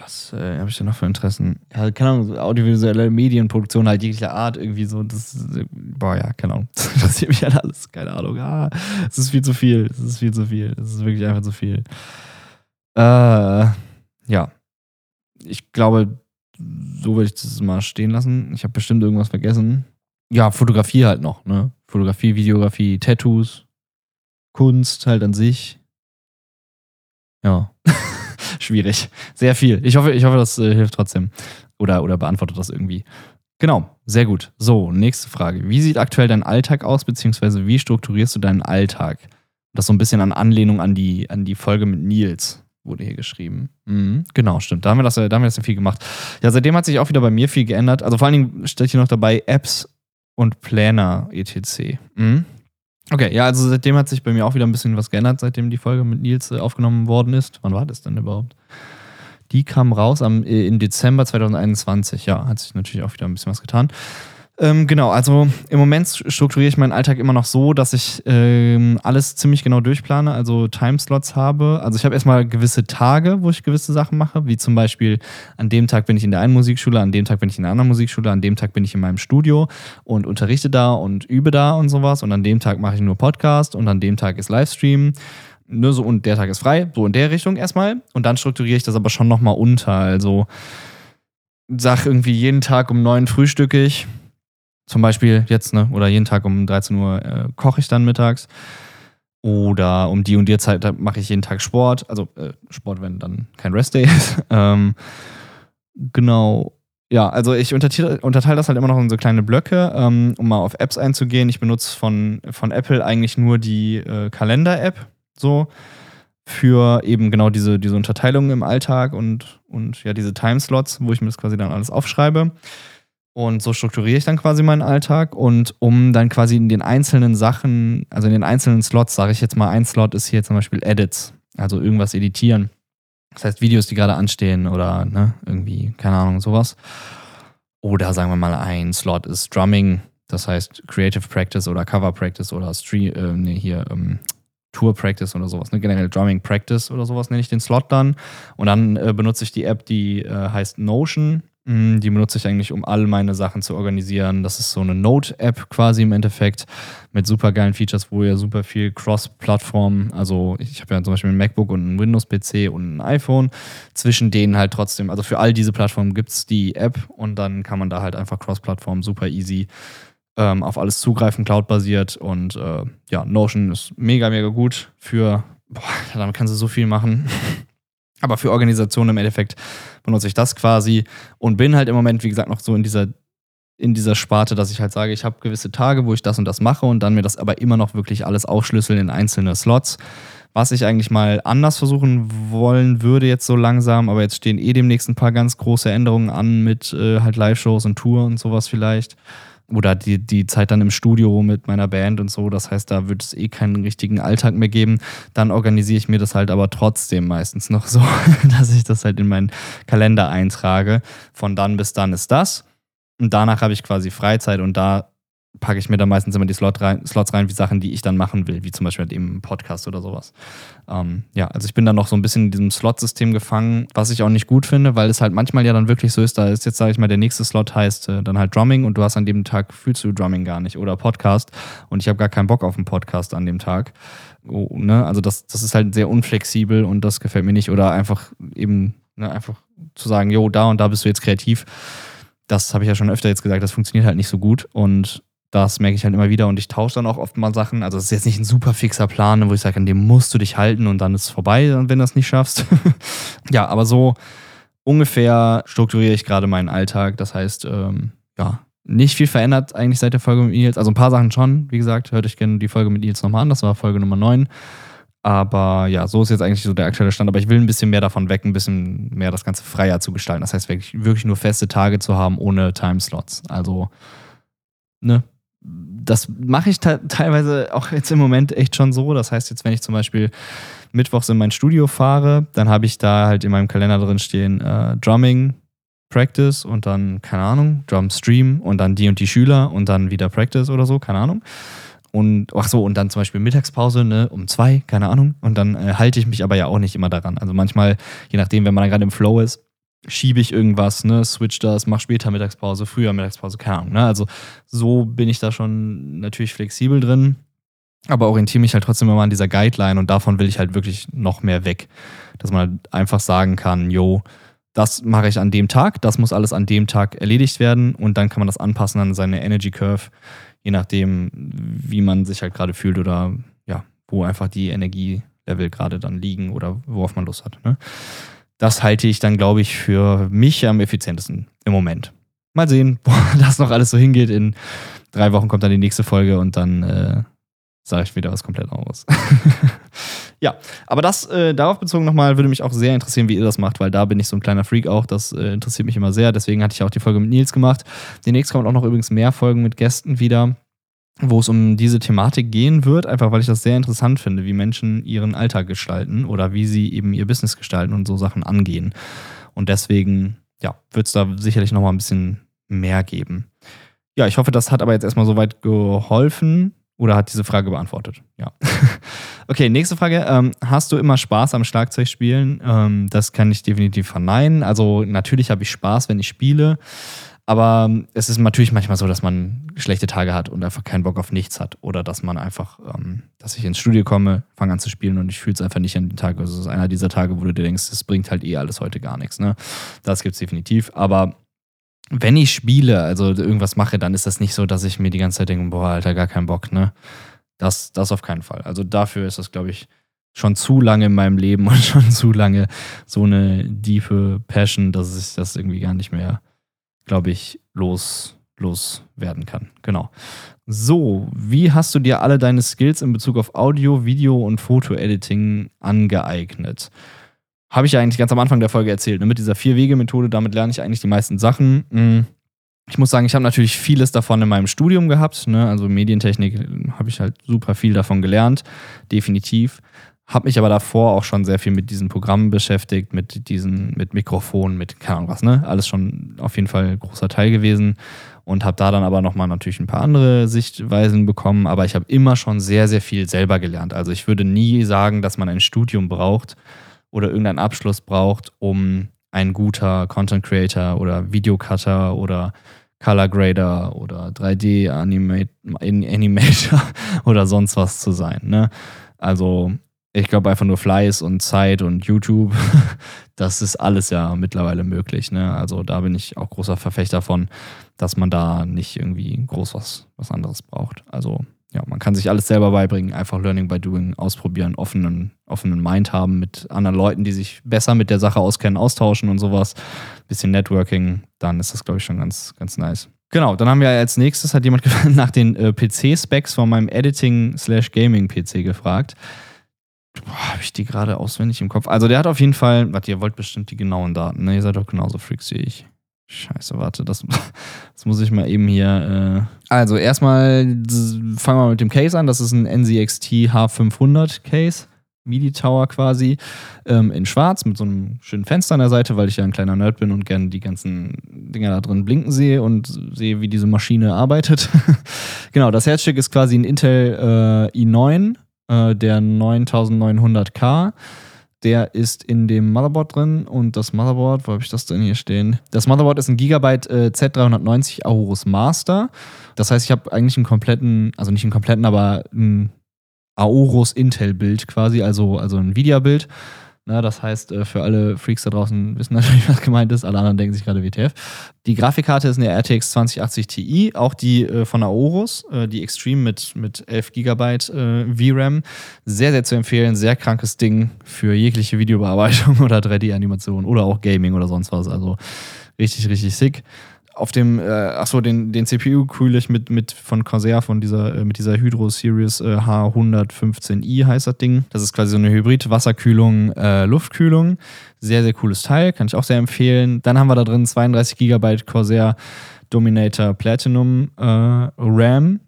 was äh, habe ich denn noch für Interessen? Ja, keine Ahnung, audiovisuelle Medienproduktion halt jeglicher Art irgendwie so. Das, boah, ja, keine Ahnung. Das interessiert mich halt alles. Keine Ahnung. Ah, es ist viel zu viel. Es ist viel zu viel. Es ist wirklich einfach zu viel. Äh, ja. Ich glaube, so würde ich das mal stehen lassen. Ich habe bestimmt irgendwas vergessen. Ja, Fotografie halt noch, ne? Fotografie, Videografie, Tattoos, Kunst halt an sich. Ja. Schwierig. Sehr viel. Ich hoffe, ich hoffe, das äh, hilft trotzdem. Oder, oder beantwortet das irgendwie. Genau, sehr gut. So, nächste Frage. Wie sieht aktuell dein Alltag aus, beziehungsweise wie strukturierst du deinen Alltag? Das so ein bisschen an Anlehnung an die, an die Folge mit Nils wurde hier geschrieben. Mhm, genau, stimmt. Da haben, wir das, da haben wir das ja viel gemacht. Ja, seitdem hat sich auch wieder bei mir viel geändert. Also vor allen Dingen steht hier noch dabei Apps und Planner etc. Mhm. Okay, ja, also seitdem hat sich bei mir auch wieder ein bisschen was geändert, seitdem die Folge mit Nils äh, aufgenommen worden ist. Wann war das denn überhaupt? Die kam raus am, äh, im Dezember 2021. Ja, hat sich natürlich auch wieder ein bisschen was getan. Ähm, genau, also im Moment strukturiere ich meinen Alltag immer noch so, dass ich ähm, alles ziemlich genau durchplane, also Timeslots habe. Also ich habe erstmal gewisse Tage, wo ich gewisse Sachen mache, wie zum Beispiel an dem Tag bin ich in der einen Musikschule, an dem Tag bin ich in der anderen Musikschule, an dem Tag bin ich in meinem Studio und unterrichte da und übe da und sowas und an dem Tag mache ich nur Podcast und an dem Tag ist Livestream. Nur so und der Tag ist frei, so in der Richtung erstmal. Und dann strukturiere ich das aber schon nochmal unter. Also sag irgendwie jeden Tag um neun frühstücke ich zum Beispiel jetzt, ne? Oder jeden Tag um 13 Uhr äh, koche ich dann mittags. Oder um die und die Zeit mache ich jeden Tag Sport. Also äh, Sport, wenn dann kein Restday ist. ähm, genau. Ja, also ich unterteile, unterteile das halt immer noch in so kleine Blöcke, ähm, um mal auf Apps einzugehen. Ich benutze von, von Apple eigentlich nur die äh, Kalender-App so für eben genau diese, diese Unterteilung im Alltag und, und ja, diese Timeslots, wo ich mir das quasi dann alles aufschreibe. Und so strukturiere ich dann quasi meinen Alltag. Und um dann quasi in den einzelnen Sachen, also in den einzelnen Slots, sage ich jetzt mal, ein Slot ist hier zum Beispiel Edits, also irgendwas editieren. Das heißt Videos, die gerade anstehen oder ne, irgendwie, keine Ahnung, sowas. Oder sagen wir mal, ein Slot ist Drumming, das heißt Creative Practice oder Cover Practice oder Stream, äh, nee, hier, ähm, Tour Practice oder sowas, ne? generell Drumming Practice oder sowas nenne ich den Slot dann. Und dann äh, benutze ich die App, die äh, heißt Notion. Mm, die benutze ich eigentlich, um all meine Sachen zu organisieren. Das ist so eine Note-App quasi im Endeffekt mit super geilen Features, wo ihr super viel Cross-Plattform, also ich habe ja zum Beispiel ein MacBook und ein Windows-PC und ein iPhone, zwischen denen halt trotzdem, also für all diese Plattformen gibt es die App und dann kann man da halt einfach Cross-Plattform super easy ähm, auf alles zugreifen, Cloud-basiert und äh, ja, Notion ist mega, mega gut für, boah, damit kannst du so viel machen. Aber für Organisationen im Endeffekt benutze ich das quasi und bin halt im Moment, wie gesagt, noch so in dieser, in dieser Sparte, dass ich halt sage, ich habe gewisse Tage, wo ich das und das mache und dann mir das aber immer noch wirklich alles aufschlüsseln in einzelne Slots. Was ich eigentlich mal anders versuchen wollen würde jetzt so langsam, aber jetzt stehen eh demnächst ein paar ganz große Änderungen an mit äh, halt Live-Shows und Tour und sowas vielleicht oder die, die Zeit dann im Studio mit meiner Band und so. Das heißt, da wird es eh keinen richtigen Alltag mehr geben. Dann organisiere ich mir das halt aber trotzdem meistens noch so, dass ich das halt in meinen Kalender eintrage. Von dann bis dann ist das. Und danach habe ich quasi Freizeit und da packe ich mir dann meistens immer die Slot rein, Slots rein, wie Sachen, die ich dann machen will, wie zum Beispiel halt eben Podcast oder sowas. Ähm, ja, also ich bin dann noch so ein bisschen in diesem Slot-System gefangen, was ich auch nicht gut finde, weil es halt manchmal ja dann wirklich so ist, da ist jetzt, sage ich mal, der nächste Slot heißt äh, dann halt Drumming und du hast an dem Tag, fühlst du Drumming gar nicht oder Podcast und ich habe gar keinen Bock auf einen Podcast an dem Tag. Oh, ne? Also das, das ist halt sehr unflexibel und das gefällt mir nicht oder einfach eben, ne, einfach zu sagen, jo, da und da bist du jetzt kreativ das habe ich ja schon öfter jetzt gesagt, das funktioniert halt nicht so gut. Und das merke ich halt immer wieder und ich tausche dann auch oft mal Sachen. Also es ist jetzt nicht ein super fixer Plan, wo ich sage, an dem musst du dich halten und dann ist es vorbei, wenn du das nicht schaffst. ja, aber so ungefähr strukturiere ich gerade meinen Alltag. Das heißt, ähm, ja, nicht viel verändert eigentlich seit der Folge mit Nils. Also ein paar Sachen schon. Wie gesagt, hört euch gerne die Folge mit Nils nochmal an. Das war Folge Nummer 9. Aber ja, so ist jetzt eigentlich so der aktuelle Stand. Aber ich will ein bisschen mehr davon weg, ein bisschen mehr das Ganze freier zu gestalten. Das heißt, wirklich, wirklich nur feste Tage zu haben ohne Timeslots. Also, ne, das mache ich teilweise auch jetzt im Moment echt schon so. Das heißt, jetzt, wenn ich zum Beispiel mittwochs in mein Studio fahre, dann habe ich da halt in meinem Kalender drin stehen äh, Drumming, Practice und dann, keine Ahnung, Drum Stream und dann die und die Schüler und dann wieder Practice oder so, keine Ahnung. Und ach so, und dann zum Beispiel Mittagspause, ne, um zwei, keine Ahnung. Und dann äh, halte ich mich aber ja auch nicht immer daran. Also manchmal, je nachdem, wenn man dann gerade im Flow ist, schiebe ich irgendwas, ne, switch das, mach später Mittagspause, früher Mittagspause, keine Ahnung. Ne? Also so bin ich da schon natürlich flexibel drin, aber orientiere mich halt trotzdem immer an dieser Guideline und davon will ich halt wirklich noch mehr weg. Dass man halt einfach sagen kann, yo, das mache ich an dem Tag, das muss alles an dem Tag erledigt werden und dann kann man das anpassen an seine Energy Curve, je nachdem, wie man sich halt gerade fühlt oder ja, wo einfach die Energielevel gerade dann liegen oder worauf man Lust hat. Ne? Das halte ich dann, glaube ich, für mich am effizientesten im Moment. Mal sehen, wo das noch alles so hingeht. In drei Wochen kommt dann die nächste Folge und dann äh, sage ich wieder was komplett anderes. ja, aber das äh, darauf bezogen nochmal würde mich auch sehr interessieren, wie ihr das macht, weil da bin ich so ein kleiner Freak auch. Das äh, interessiert mich immer sehr. Deswegen hatte ich auch die Folge mit Nils gemacht. Demnächst kommen auch noch übrigens mehr Folgen mit Gästen wieder wo es um diese Thematik gehen wird, einfach weil ich das sehr interessant finde, wie Menschen ihren Alltag gestalten oder wie sie eben ihr Business gestalten und so Sachen angehen. Und deswegen, ja, wird es da sicherlich nochmal ein bisschen mehr geben. Ja, ich hoffe, das hat aber jetzt erstmal soweit geholfen oder hat diese Frage beantwortet. Ja. okay, nächste Frage. Ähm, hast du immer Spaß am Schlagzeugspielen? Ähm, das kann ich definitiv verneinen. Also natürlich habe ich Spaß, wenn ich spiele. Aber es ist natürlich manchmal so, dass man schlechte Tage hat und einfach keinen Bock auf nichts hat. Oder dass man einfach, ähm, dass ich ins Studio komme, fange an zu spielen und ich fühle es einfach nicht an den Tag. Also es ist einer dieser Tage, wo du dir denkst, es bringt halt eh alles heute gar nichts. Ne? Das gibt es definitiv. Aber wenn ich spiele, also irgendwas mache, dann ist das nicht so, dass ich mir die ganze Zeit denke, boah, Alter, gar keinen Bock, ne? Das, das auf keinen Fall. Also dafür ist das, glaube ich, schon zu lange in meinem Leben und schon zu lange so eine tiefe Passion, dass ich das irgendwie gar nicht mehr glaube ich, los, loswerden kann. Genau. So, wie hast du dir alle deine Skills in Bezug auf Audio, Video und Foto-Editing angeeignet? Habe ich ja eigentlich ganz am Anfang der Folge erzählt. Ne? Mit dieser Vier-Wege-Methode, damit lerne ich eigentlich die meisten Sachen. Hm. Ich muss sagen, ich habe natürlich vieles davon in meinem Studium gehabt. Ne? Also Medientechnik habe ich halt super viel davon gelernt, definitiv habe mich aber davor auch schon sehr viel mit diesen Programmen beschäftigt, mit diesen, mit Mikrofonen, mit keine Ahnung was, ne? Alles schon auf jeden Fall ein großer Teil gewesen und habe da dann aber nochmal natürlich ein paar andere Sichtweisen bekommen, aber ich habe immer schon sehr, sehr viel selber gelernt. Also ich würde nie sagen, dass man ein Studium braucht oder irgendeinen Abschluss braucht, um ein guter Content Creator oder Videocutter oder Color Grader oder 3D Animator oder sonst was zu sein. Ne? Also ich glaube einfach nur Fleiß und Zeit und YouTube, das ist alles ja mittlerweile möglich. Ne? Also da bin ich auch großer Verfechter von, dass man da nicht irgendwie groß was, was anderes braucht. Also ja, man kann sich alles selber beibringen, einfach Learning by Doing ausprobieren, offenen, offenen Mind haben, mit anderen Leuten, die sich besser mit der Sache auskennen, austauschen und sowas. Bisschen Networking, dann ist das, glaube ich, schon ganz, ganz nice. Genau, dann haben wir als nächstes, hat jemand nach den äh, PC-Specs von meinem Editing-Slash-Gaming-PC gefragt. Habe ich die gerade auswendig im Kopf? Also der hat auf jeden Fall, warte, ihr wollt bestimmt die genauen Daten, ne? Ihr seid doch genauso Freaks wie ich. Scheiße, warte, das, das muss ich mal eben hier. Äh also erstmal fangen wir mit dem Case an. Das ist ein NZXT H500 Case. MIDI Tower quasi ähm, in schwarz mit so einem schönen Fenster an der Seite, weil ich ja ein kleiner Nerd bin und gerne die ganzen Dinger da drin blinken sehe und sehe, wie diese Maschine arbeitet. genau, das Herzstück ist quasi ein Intel äh, i9, äh, der 9900K. Der ist in dem Motherboard drin und das Motherboard, wo habe ich das denn hier stehen? Das Motherboard ist ein Gigabyte äh, Z390 Aorus Master. Das heißt, ich habe eigentlich einen kompletten, also nicht einen kompletten, aber ein Aorus Intel-Bild quasi, also, also ein Nvidia-Bild. Na, das heißt, äh, für alle Freaks da draußen wissen natürlich, was gemeint ist. Alle anderen denken sich gerade WTF. Die Grafikkarte ist eine RTX 2080 Ti, auch die äh, von Aorus, äh, die Extreme mit, mit 11 GB VRAM. Sehr, sehr zu empfehlen. Sehr krankes Ding für jegliche Videobearbeitung oder 3D-Animation oder auch Gaming oder sonst was. Also richtig, richtig sick auf dem, äh, achso, den, den CPU kühle ich mit, mit von Corsair, von dieser, äh, mit dieser Hydro Series äh, H115i heißt das Ding. Das ist quasi so eine Hybrid-Wasserkühlung, äh, Luftkühlung. Sehr, sehr cooles Teil, kann ich auch sehr empfehlen. Dann haben wir da drin 32 GB Corsair Dominator Platinum äh, RAM.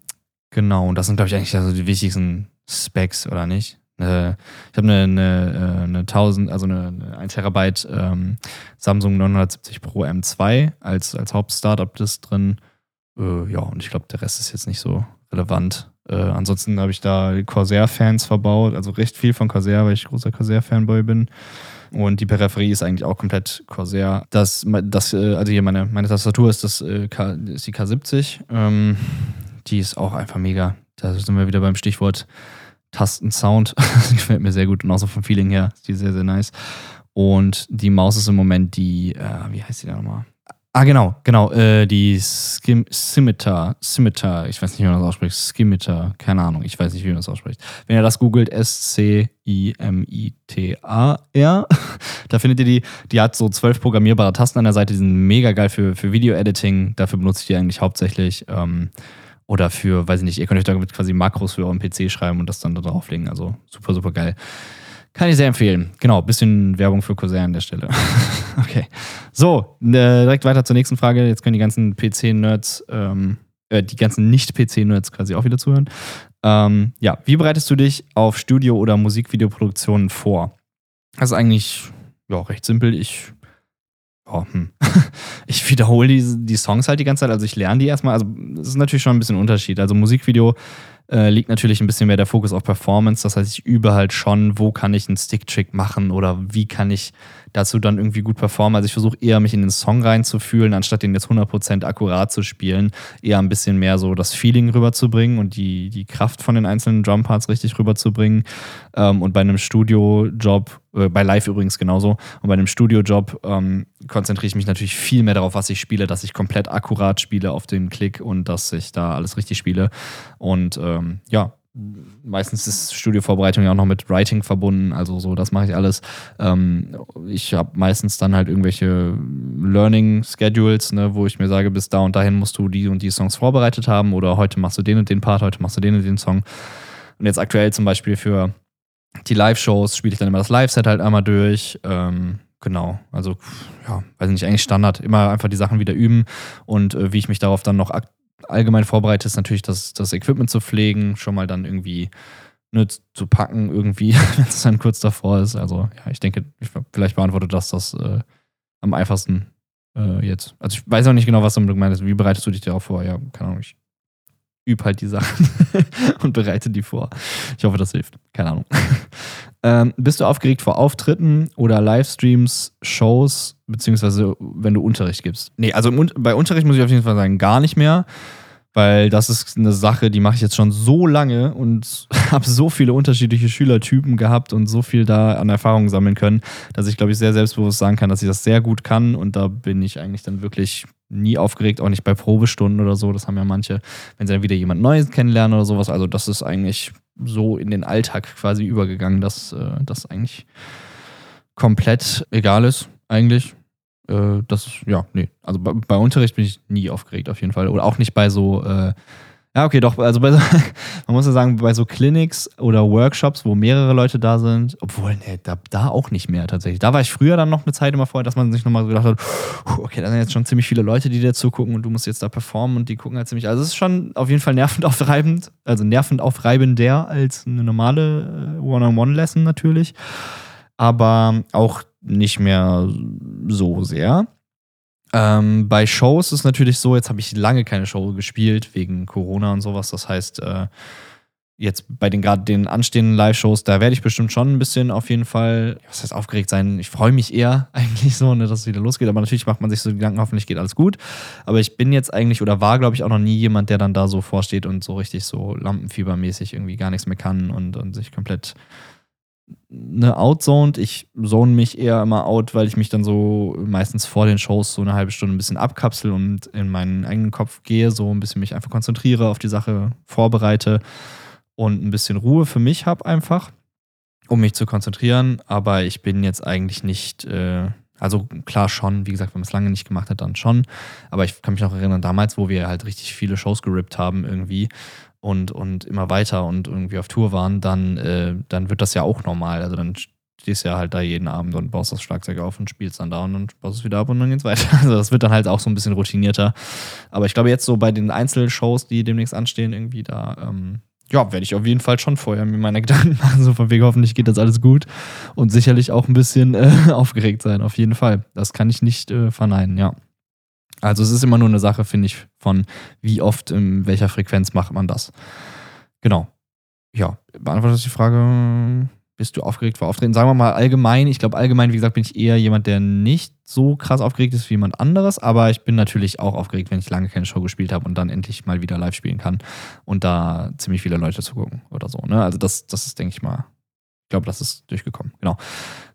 Genau, und das sind, glaube ich, eigentlich also die wichtigsten Specs, oder nicht? Äh, ich habe eine, eine, äh, eine 1000, also eine, eine 1 Terabyte ähm, Samsung 970 Pro M2 als, als Haupt-Startup-Disk drin. Äh, ja, und ich glaube, der Rest ist jetzt nicht so relevant. Äh, ansonsten habe ich da Corsair-Fans verbaut, also recht viel von Corsair, weil ich großer Corsair-Fanboy bin. Und die Peripherie ist eigentlich auch komplett Corsair. Das, das, äh, also hier meine, meine Tastatur ist, das, ist die K70. Ähm, die ist auch einfach mega. Da sind wir wieder beim Stichwort Tastensound. gefällt mir sehr gut und auch so vom Feeling her ist die sehr, sehr nice. Und die Maus ist im Moment die, äh, wie heißt die da nochmal? Ah, genau, genau, äh, die Skim Scimitar, Scimitar, ich weiß nicht, wie man das ausspricht, Scimitar, keine Ahnung, ich weiß nicht, wie man das ausspricht. Wenn ihr das googelt, S-C-I-M-I-T-A-R, da findet ihr die, die hat so zwölf programmierbare Tasten an der Seite, die sind mega geil für, für Video-Editing, dafür benutze ich die eigentlich hauptsächlich. Ähm, oder für, weiß ich nicht, ihr könnt euch damit quasi Makros für euren PC schreiben und das dann da drauflegen. Also super, super geil. Kann ich sehr empfehlen. Genau, bisschen Werbung für Corsair an der Stelle. okay. So, äh, direkt weiter zur nächsten Frage. Jetzt können die ganzen PC-Nerds, ähm, äh, die ganzen Nicht-PC-Nerds quasi auch wieder zuhören. Ähm, ja, wie bereitest du dich auf Studio- oder Musikvideoproduktionen vor? Das ist eigentlich ja, recht simpel. Ich oh, hm. ich wiederhole die, die Songs halt die ganze Zeit, also ich lerne die erstmal. Also es ist natürlich schon ein bisschen ein Unterschied. Also Musikvideo äh, liegt natürlich ein bisschen mehr der Fokus auf Performance. Das heißt, ich übe halt schon, wo kann ich einen Stick-Trick machen oder wie kann ich dazu dann irgendwie gut performen. Also ich versuche eher mich in den Song reinzufühlen, anstatt den jetzt 100% akkurat zu spielen, eher ein bisschen mehr so das Feeling rüberzubringen und die, die Kraft von den einzelnen Drumparts richtig rüberzubringen. Ähm, und bei einem Studio-Job, äh, bei Live übrigens genauso, und bei einem Studio-Job ähm, konzentriere ich mich natürlich viel mehr darauf, was ich spiele, dass ich komplett akkurat spiele auf den Klick und dass ich da alles richtig spiele. Und ähm, ja, meistens ist Studiovorbereitung ja auch noch mit Writing verbunden, also so, das mache ich alles. Ähm, ich habe meistens dann halt irgendwelche Learning Schedules, ne, wo ich mir sage, bis da und dahin musst du die und die Songs vorbereitet haben oder heute machst du den und den Part, heute machst du den und den Song. Und jetzt aktuell zum Beispiel für die Live-Shows spiele ich dann immer das Live-Set halt einmal durch. Ähm, genau, also ja, weiß nicht, eigentlich Standard. Immer einfach die Sachen wieder üben und äh, wie ich mich darauf dann noch allgemein vorbereitet ist natürlich das, das Equipment zu pflegen, schon mal dann irgendwie ne, zu packen irgendwie, wenn es dann kurz davor ist. Also ja, ich denke, ich, vielleicht beantwortet das das äh, am einfachsten äh, jetzt. Also ich weiß auch nicht genau, was du meinst. Wie bereitest du dich darauf vor? Ja, keine Ahnung. Ich übe halt die Sachen und bereite die vor. Ich hoffe, das hilft. Keine Ahnung. ähm, bist du aufgeregt vor Auftritten oder Livestreams, Shows, beziehungsweise wenn du Unterricht gibst? Nee, also bei Unterricht muss ich auf jeden Fall sagen, gar nicht mehr. Weil das ist eine Sache, die mache ich jetzt schon so lange und habe so viele unterschiedliche Schülertypen gehabt und so viel da an Erfahrungen sammeln können, dass ich, glaube ich, sehr selbstbewusst sagen kann, dass ich das sehr gut kann. Und da bin ich eigentlich dann wirklich nie aufgeregt, auch nicht bei Probestunden oder so. Das haben ja manche, wenn sie dann wieder jemand Neues kennenlernen oder sowas. Also das ist eigentlich so in den Alltag quasi übergegangen, dass äh, das eigentlich komplett egal ist, eigentlich. Äh, das, ja, nee. Also bei, bei, Unterricht bin ich nie aufgeregt, auf jeden Fall. Oder auch nicht bei so, äh, ja, okay, doch, also bei so, man muss ja sagen, bei so Clinics oder Workshops, wo mehrere Leute da sind, obwohl, nee, da, da auch nicht mehr tatsächlich. Da war ich früher dann noch eine Zeit immer vorher, dass man sich nochmal gedacht hat, okay, da sind jetzt schon ziemlich viele Leute, die dir zugucken und du musst jetzt da performen und die gucken halt ziemlich. Also es ist schon auf jeden Fall nervend aufreibend, also nervend aufreibender als eine normale äh, One-on-One-Lesson natürlich. Aber auch nicht mehr so sehr. Ähm, bei Shows ist natürlich so, jetzt habe ich lange keine Show gespielt, wegen Corona und sowas. Das heißt, äh, jetzt bei den gerade den anstehenden Live-Shows, da werde ich bestimmt schon ein bisschen auf jeden Fall, was heißt aufgeregt sein? Ich freue mich eher eigentlich so, ne, dass es wieder losgeht. Aber natürlich macht man sich so Gedanken, hoffentlich geht alles gut. Aber ich bin jetzt eigentlich oder war, glaube ich, auch noch nie jemand, der dann da so vorsteht und so richtig so lampenfiebermäßig irgendwie gar nichts mehr kann und, und sich komplett eine outzoned. Ich zone mich eher immer out, weil ich mich dann so meistens vor den Shows so eine halbe Stunde ein bisschen abkapsel und in meinen eigenen Kopf gehe, so ein bisschen mich einfach konzentriere, auf die Sache vorbereite und ein bisschen Ruhe für mich habe einfach, um mich zu konzentrieren. Aber ich bin jetzt eigentlich nicht, äh, also klar schon, wie gesagt, wenn man es lange nicht gemacht hat, dann schon. Aber ich kann mich noch erinnern, damals, wo wir halt richtig viele Shows gerippt haben irgendwie und, und immer weiter und irgendwie auf Tour waren, dann, äh, dann wird das ja auch normal. Also dann stehst du ja halt da jeden Abend und baust das Schlagzeug auf und spielst dann da und dann baust es wieder ab und dann geht's weiter. Also das wird dann halt auch so ein bisschen routinierter. Aber ich glaube jetzt so bei den Einzelshows, die demnächst anstehen, irgendwie da, ähm, ja, werde ich auf jeden Fall schon vorher mir meine Gedanken machen, so von wegen hoffentlich geht das alles gut und sicherlich auch ein bisschen äh, aufgeregt sein, auf jeden Fall. Das kann ich nicht äh, verneinen, ja. Also es ist immer nur eine Sache, finde ich, von wie oft, in welcher Frequenz macht man das. Genau. Ja, beantwortet die Frage, bist du aufgeregt vor Auftreten? Sagen wir mal allgemein. Ich glaube, allgemein, wie gesagt, bin ich eher jemand, der nicht so krass aufgeregt ist wie jemand anderes. Aber ich bin natürlich auch aufgeregt, wenn ich lange keine Show gespielt habe und dann endlich mal wieder live spielen kann und da ziemlich viele Leute zugucken oder so. Ne? Also das, das ist, denke ich mal, glaube, das ist durchgekommen. Genau.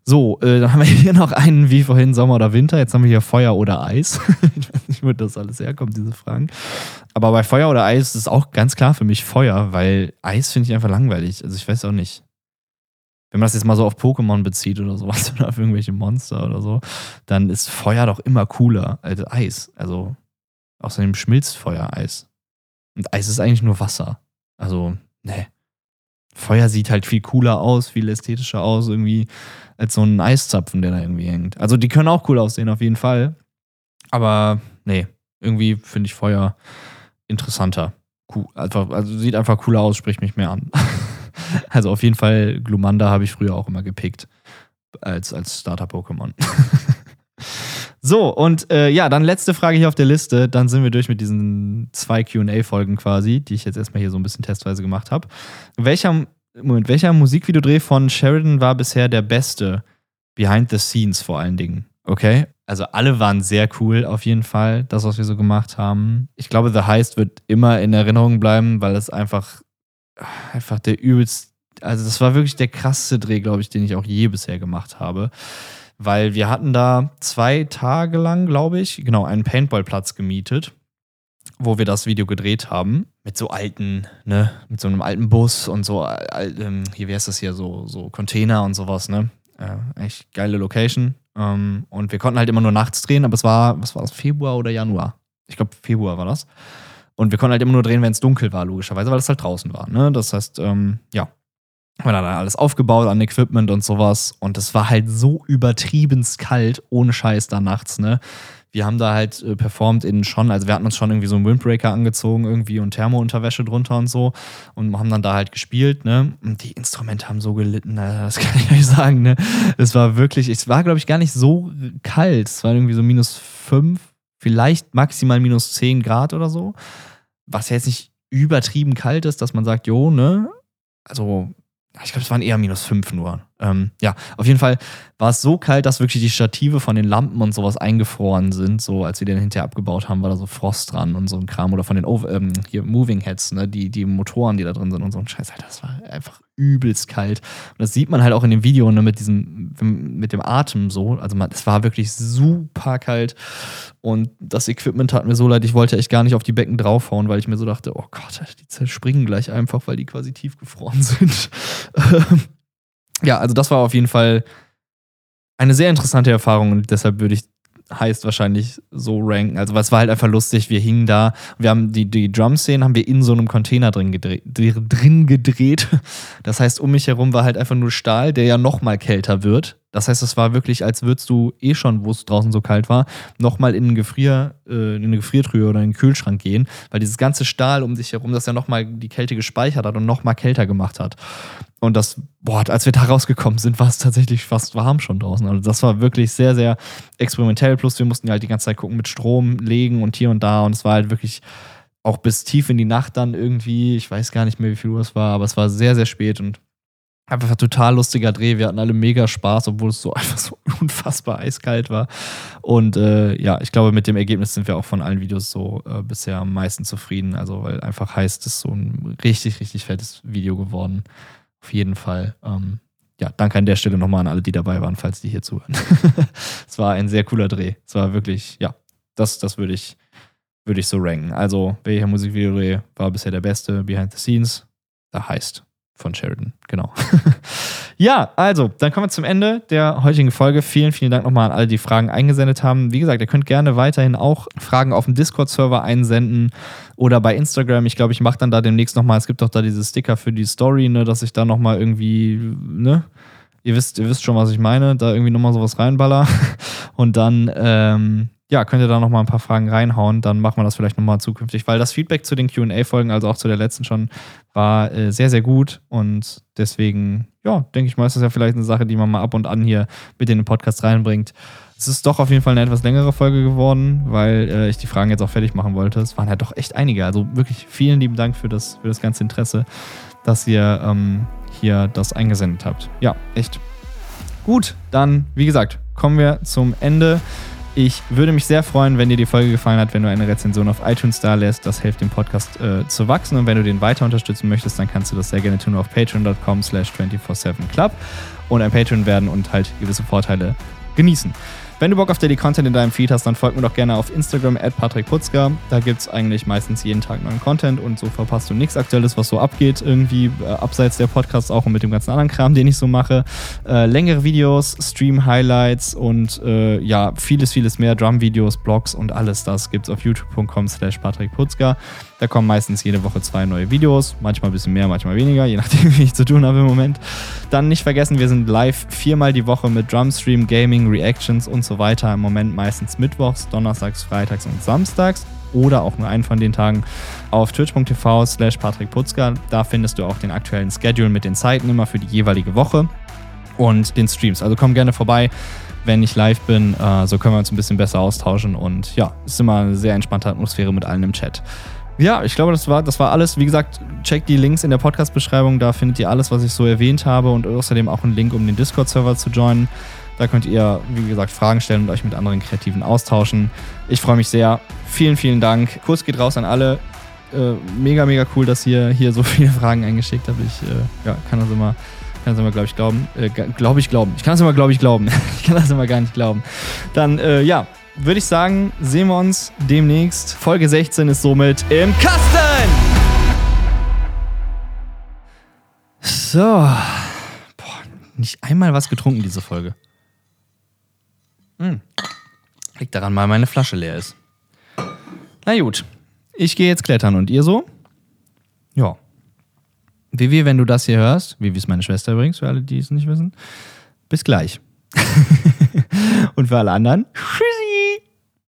So, äh, dann haben wir hier noch einen wie vorhin Sommer oder Winter. Jetzt haben wir hier Feuer oder Eis. ich weiß nicht, wo das alles herkommt, diese Fragen. Aber bei Feuer oder Eis ist es auch ganz klar für mich Feuer, weil Eis finde ich einfach langweilig. Also ich weiß auch nicht. Wenn man das jetzt mal so auf Pokémon bezieht oder sowas oder auf irgendwelche Monster oder so, dann ist Feuer doch immer cooler als Eis. Also außerdem schmilzt Feuer Eis. Und Eis ist eigentlich nur Wasser. Also, ne. Feuer sieht halt viel cooler aus, viel ästhetischer aus, irgendwie, als so ein Eiszapfen, der da irgendwie hängt. Also die können auch cool aussehen, auf jeden Fall. Aber nee, irgendwie finde ich Feuer interessanter. Cool, einfach, also sieht einfach cooler aus, spricht mich mehr an. also auf jeden Fall, Glumanda habe ich früher auch immer gepickt. Als, als Starter-Pokémon. so, und äh, ja, dann letzte Frage hier auf der Liste. Dann sind wir durch mit diesen zwei QA-Folgen quasi, die ich jetzt erstmal hier so ein bisschen testweise gemacht habe. Welcher, Moment, welcher Musikvideodreh von Sheridan war bisher der beste? Behind the scenes vor allen Dingen. Okay? Also alle waren sehr cool auf jeden Fall, das, was wir so gemacht haben. Ich glaube, The Heist wird immer in Erinnerung bleiben, weil es einfach, einfach der übelst, also das war wirklich der krasseste Dreh, glaube ich, den ich auch je bisher gemacht habe weil wir hatten da zwei Tage lang, glaube ich, genau, einen Paintballplatz gemietet, wo wir das Video gedreht haben. Mit so alten, ne, mit so einem alten Bus und so, ähm, hier, wie heißt das hier, so, so Container und sowas, ne? Äh, echt geile Location. Ähm, und wir konnten halt immer nur nachts drehen, aber es war, was war das, Februar oder Januar? Ich glaube, Februar war das. Und wir konnten halt immer nur drehen, wenn es dunkel war, logischerweise, weil es halt draußen war. Ne? Das heißt, ähm, ja, haben dann alles aufgebaut an Equipment und sowas. Und es war halt so übertrieben kalt, ohne Scheiß da nachts, ne? wir haben da halt äh, performt in schon, also wir hatten uns schon irgendwie so einen Windbreaker angezogen irgendwie und Thermounterwäsche drunter und so und haben dann da halt gespielt, ne? Und die Instrumente haben so gelitten, Alter, das kann ich euch sagen, ne? Es war wirklich, es war glaube ich gar nicht so kalt, es war irgendwie so minus fünf, vielleicht maximal minus zehn Grad oder so, was ja jetzt nicht übertrieben kalt ist, dass man sagt, jo, ne? Also ich glaube, es waren eher minus fünf nur. Ähm, ja, auf jeden Fall war es so kalt, dass wirklich die Stative von den Lampen und sowas eingefroren sind. So, als wir den hinterher abgebaut haben, war da so Frost dran und so ein Kram. Oder von den Over ähm, hier Moving Heads, ne, die, die Motoren, die da drin sind und so ein Scheiß. Alter, das war einfach übelst kalt. Und das sieht man halt auch in dem Video, ne, mit diesem, mit dem Atem so. Also es war wirklich super kalt. Und das Equipment hat mir so leid, ich wollte echt gar nicht auf die Becken draufhauen, weil ich mir so dachte, oh Gott, die zerspringen gleich einfach, weil die quasi tiefgefroren sind. ja, also das war auf jeden Fall eine sehr interessante Erfahrung und deshalb würde ich heißt wahrscheinlich so ranken. Also, es war halt einfach lustig. Wir hingen da, wir haben die, die Drum-Szenen haben wir in so einem Container drin gedreht, drin gedreht. Das heißt, um mich herum war halt einfach nur Stahl, der ja noch mal kälter wird. Das heißt, es war wirklich, als würdest du eh schon, wo es draußen so kalt war, nochmal in, Gefrier, äh, in eine Gefriertruhe oder in den Kühlschrank gehen, weil dieses ganze Stahl um dich herum das ja nochmal die Kälte gespeichert hat und nochmal kälter gemacht hat. Und das, boah, als wir da rausgekommen sind, war es tatsächlich fast warm schon draußen. Also das war wirklich sehr, sehr experimentell. Plus wir mussten ja halt die ganze Zeit gucken mit Strom legen und hier und da. Und es war halt wirklich auch bis tief in die Nacht dann irgendwie. Ich weiß gar nicht mehr, wie viel Uhr es war, aber es war sehr, sehr spät und Einfach ein total lustiger Dreh. Wir hatten alle mega Spaß, obwohl es so einfach so unfassbar eiskalt war. Und äh, ja, ich glaube, mit dem Ergebnis sind wir auch von allen Videos so äh, bisher am meisten zufrieden. Also, weil einfach heißt, es ist so ein richtig, richtig fettes Video geworden. Auf jeden Fall. Ähm, ja, danke an der Stelle nochmal an alle, die dabei waren, falls die hier zuhören. es war ein sehr cooler Dreh. Es war wirklich, ja, das, das würde ich, würde ich so ranken. Also, welcher Musikvideo war bisher der beste Behind the Scenes? Da heißt von Sheridan, genau. ja, also, dann kommen wir zum Ende der heutigen Folge. Vielen, vielen Dank nochmal an alle, die Fragen eingesendet haben. Wie gesagt, ihr könnt gerne weiterhin auch Fragen auf dem Discord-Server einsenden oder bei Instagram. Ich glaube, ich mache dann da demnächst nochmal, es gibt doch da diese Sticker für die Story, ne, dass ich da nochmal irgendwie, ne, ihr wisst, ihr wisst schon, was ich meine, da irgendwie nochmal sowas reinballer. Und dann, ähm, ja, könnt ihr da nochmal ein paar Fragen reinhauen, dann machen wir das vielleicht nochmal zukünftig, weil das Feedback zu den QA-Folgen, also auch zu der letzten schon, war äh, sehr, sehr gut und deswegen, ja, denke ich mal, ist das ja vielleicht eine Sache, die man mal ab und an hier mit in den Podcast reinbringt. Es ist doch auf jeden Fall eine etwas längere Folge geworden, weil äh, ich die Fragen jetzt auch fertig machen wollte. Es waren halt doch echt einige. Also wirklich vielen lieben Dank für das, für das ganze Interesse, dass ihr ähm, hier das eingesendet habt. Ja, echt. Gut, dann, wie gesagt, kommen wir zum Ende. Ich würde mich sehr freuen, wenn dir die Folge gefallen hat, wenn du eine Rezension auf iTunes da lässt. Das hilft dem Podcast äh, zu wachsen. Und wenn du den weiter unterstützen möchtest, dann kannst du das sehr gerne tun auf patreon.com slash 247club und ein Patreon werden und halt gewisse Vorteile genießen. Wenn du Bock auf Daily Content in deinem Feed hast, dann folg mir doch gerne auf Instagram at Patrick Putzka. Da gibt es eigentlich meistens jeden Tag neuen Content und so verpasst du nichts Aktuelles, was so abgeht, irgendwie äh, abseits der Podcasts auch und mit dem ganzen anderen Kram, den ich so mache. Äh, längere Videos, Stream-Highlights und äh, ja, vieles, vieles mehr, Drum-Videos, Blogs und alles das gibt es auf youtube.com slash Patrick Putzka. Da kommen meistens jede Woche zwei neue Videos, manchmal ein bisschen mehr, manchmal weniger, je nachdem, wie ich zu tun habe im Moment. Dann nicht vergessen, wir sind live viermal die Woche mit Drumstream, Gaming, Reactions und so weiter. Im Moment meistens mittwochs, donnerstags, freitags und samstags oder auch nur einen von den Tagen auf twitch.tv slash Patrick Putzka. Da findest du auch den aktuellen Schedule mit den Zeiten immer für die jeweilige Woche und den Streams. Also komm gerne vorbei, wenn ich live bin. Äh, so können wir uns ein bisschen besser austauschen und ja, ist immer eine sehr entspannte Atmosphäre mit allen im Chat. Ja, ich glaube, das war, das war alles. Wie gesagt, checkt die Links in der Podcast-Beschreibung. Da findet ihr alles, was ich so erwähnt habe und außerdem auch einen Link, um den Discord-Server zu joinen. Da könnt ihr, wie gesagt, Fragen stellen und euch mit anderen Kreativen austauschen. Ich freue mich sehr. Vielen, vielen Dank. Kurs geht raus an alle. Äh, mega, mega cool, dass ihr hier so viele Fragen eingeschickt habt. Ich äh, ja, kann das immer, immer, glaube ich, glauben. Äh, glaube ich, glauben. Ich kann das immer, glaube ich, glauben. ich kann das immer gar nicht glauben. Dann, äh, ja, würde ich sagen, sehen wir uns demnächst. Folge 16 ist somit im Kasten! So. Boah, nicht einmal was getrunken, diese Folge. Hm. Liegt daran, weil meine Flasche leer ist. Na gut. Ich gehe jetzt klettern und ihr so? Ja. Vivi, wenn du das hier hörst, Vivi ist meine Schwester übrigens, für alle, die es nicht wissen, bis gleich. und für alle anderen, Bye.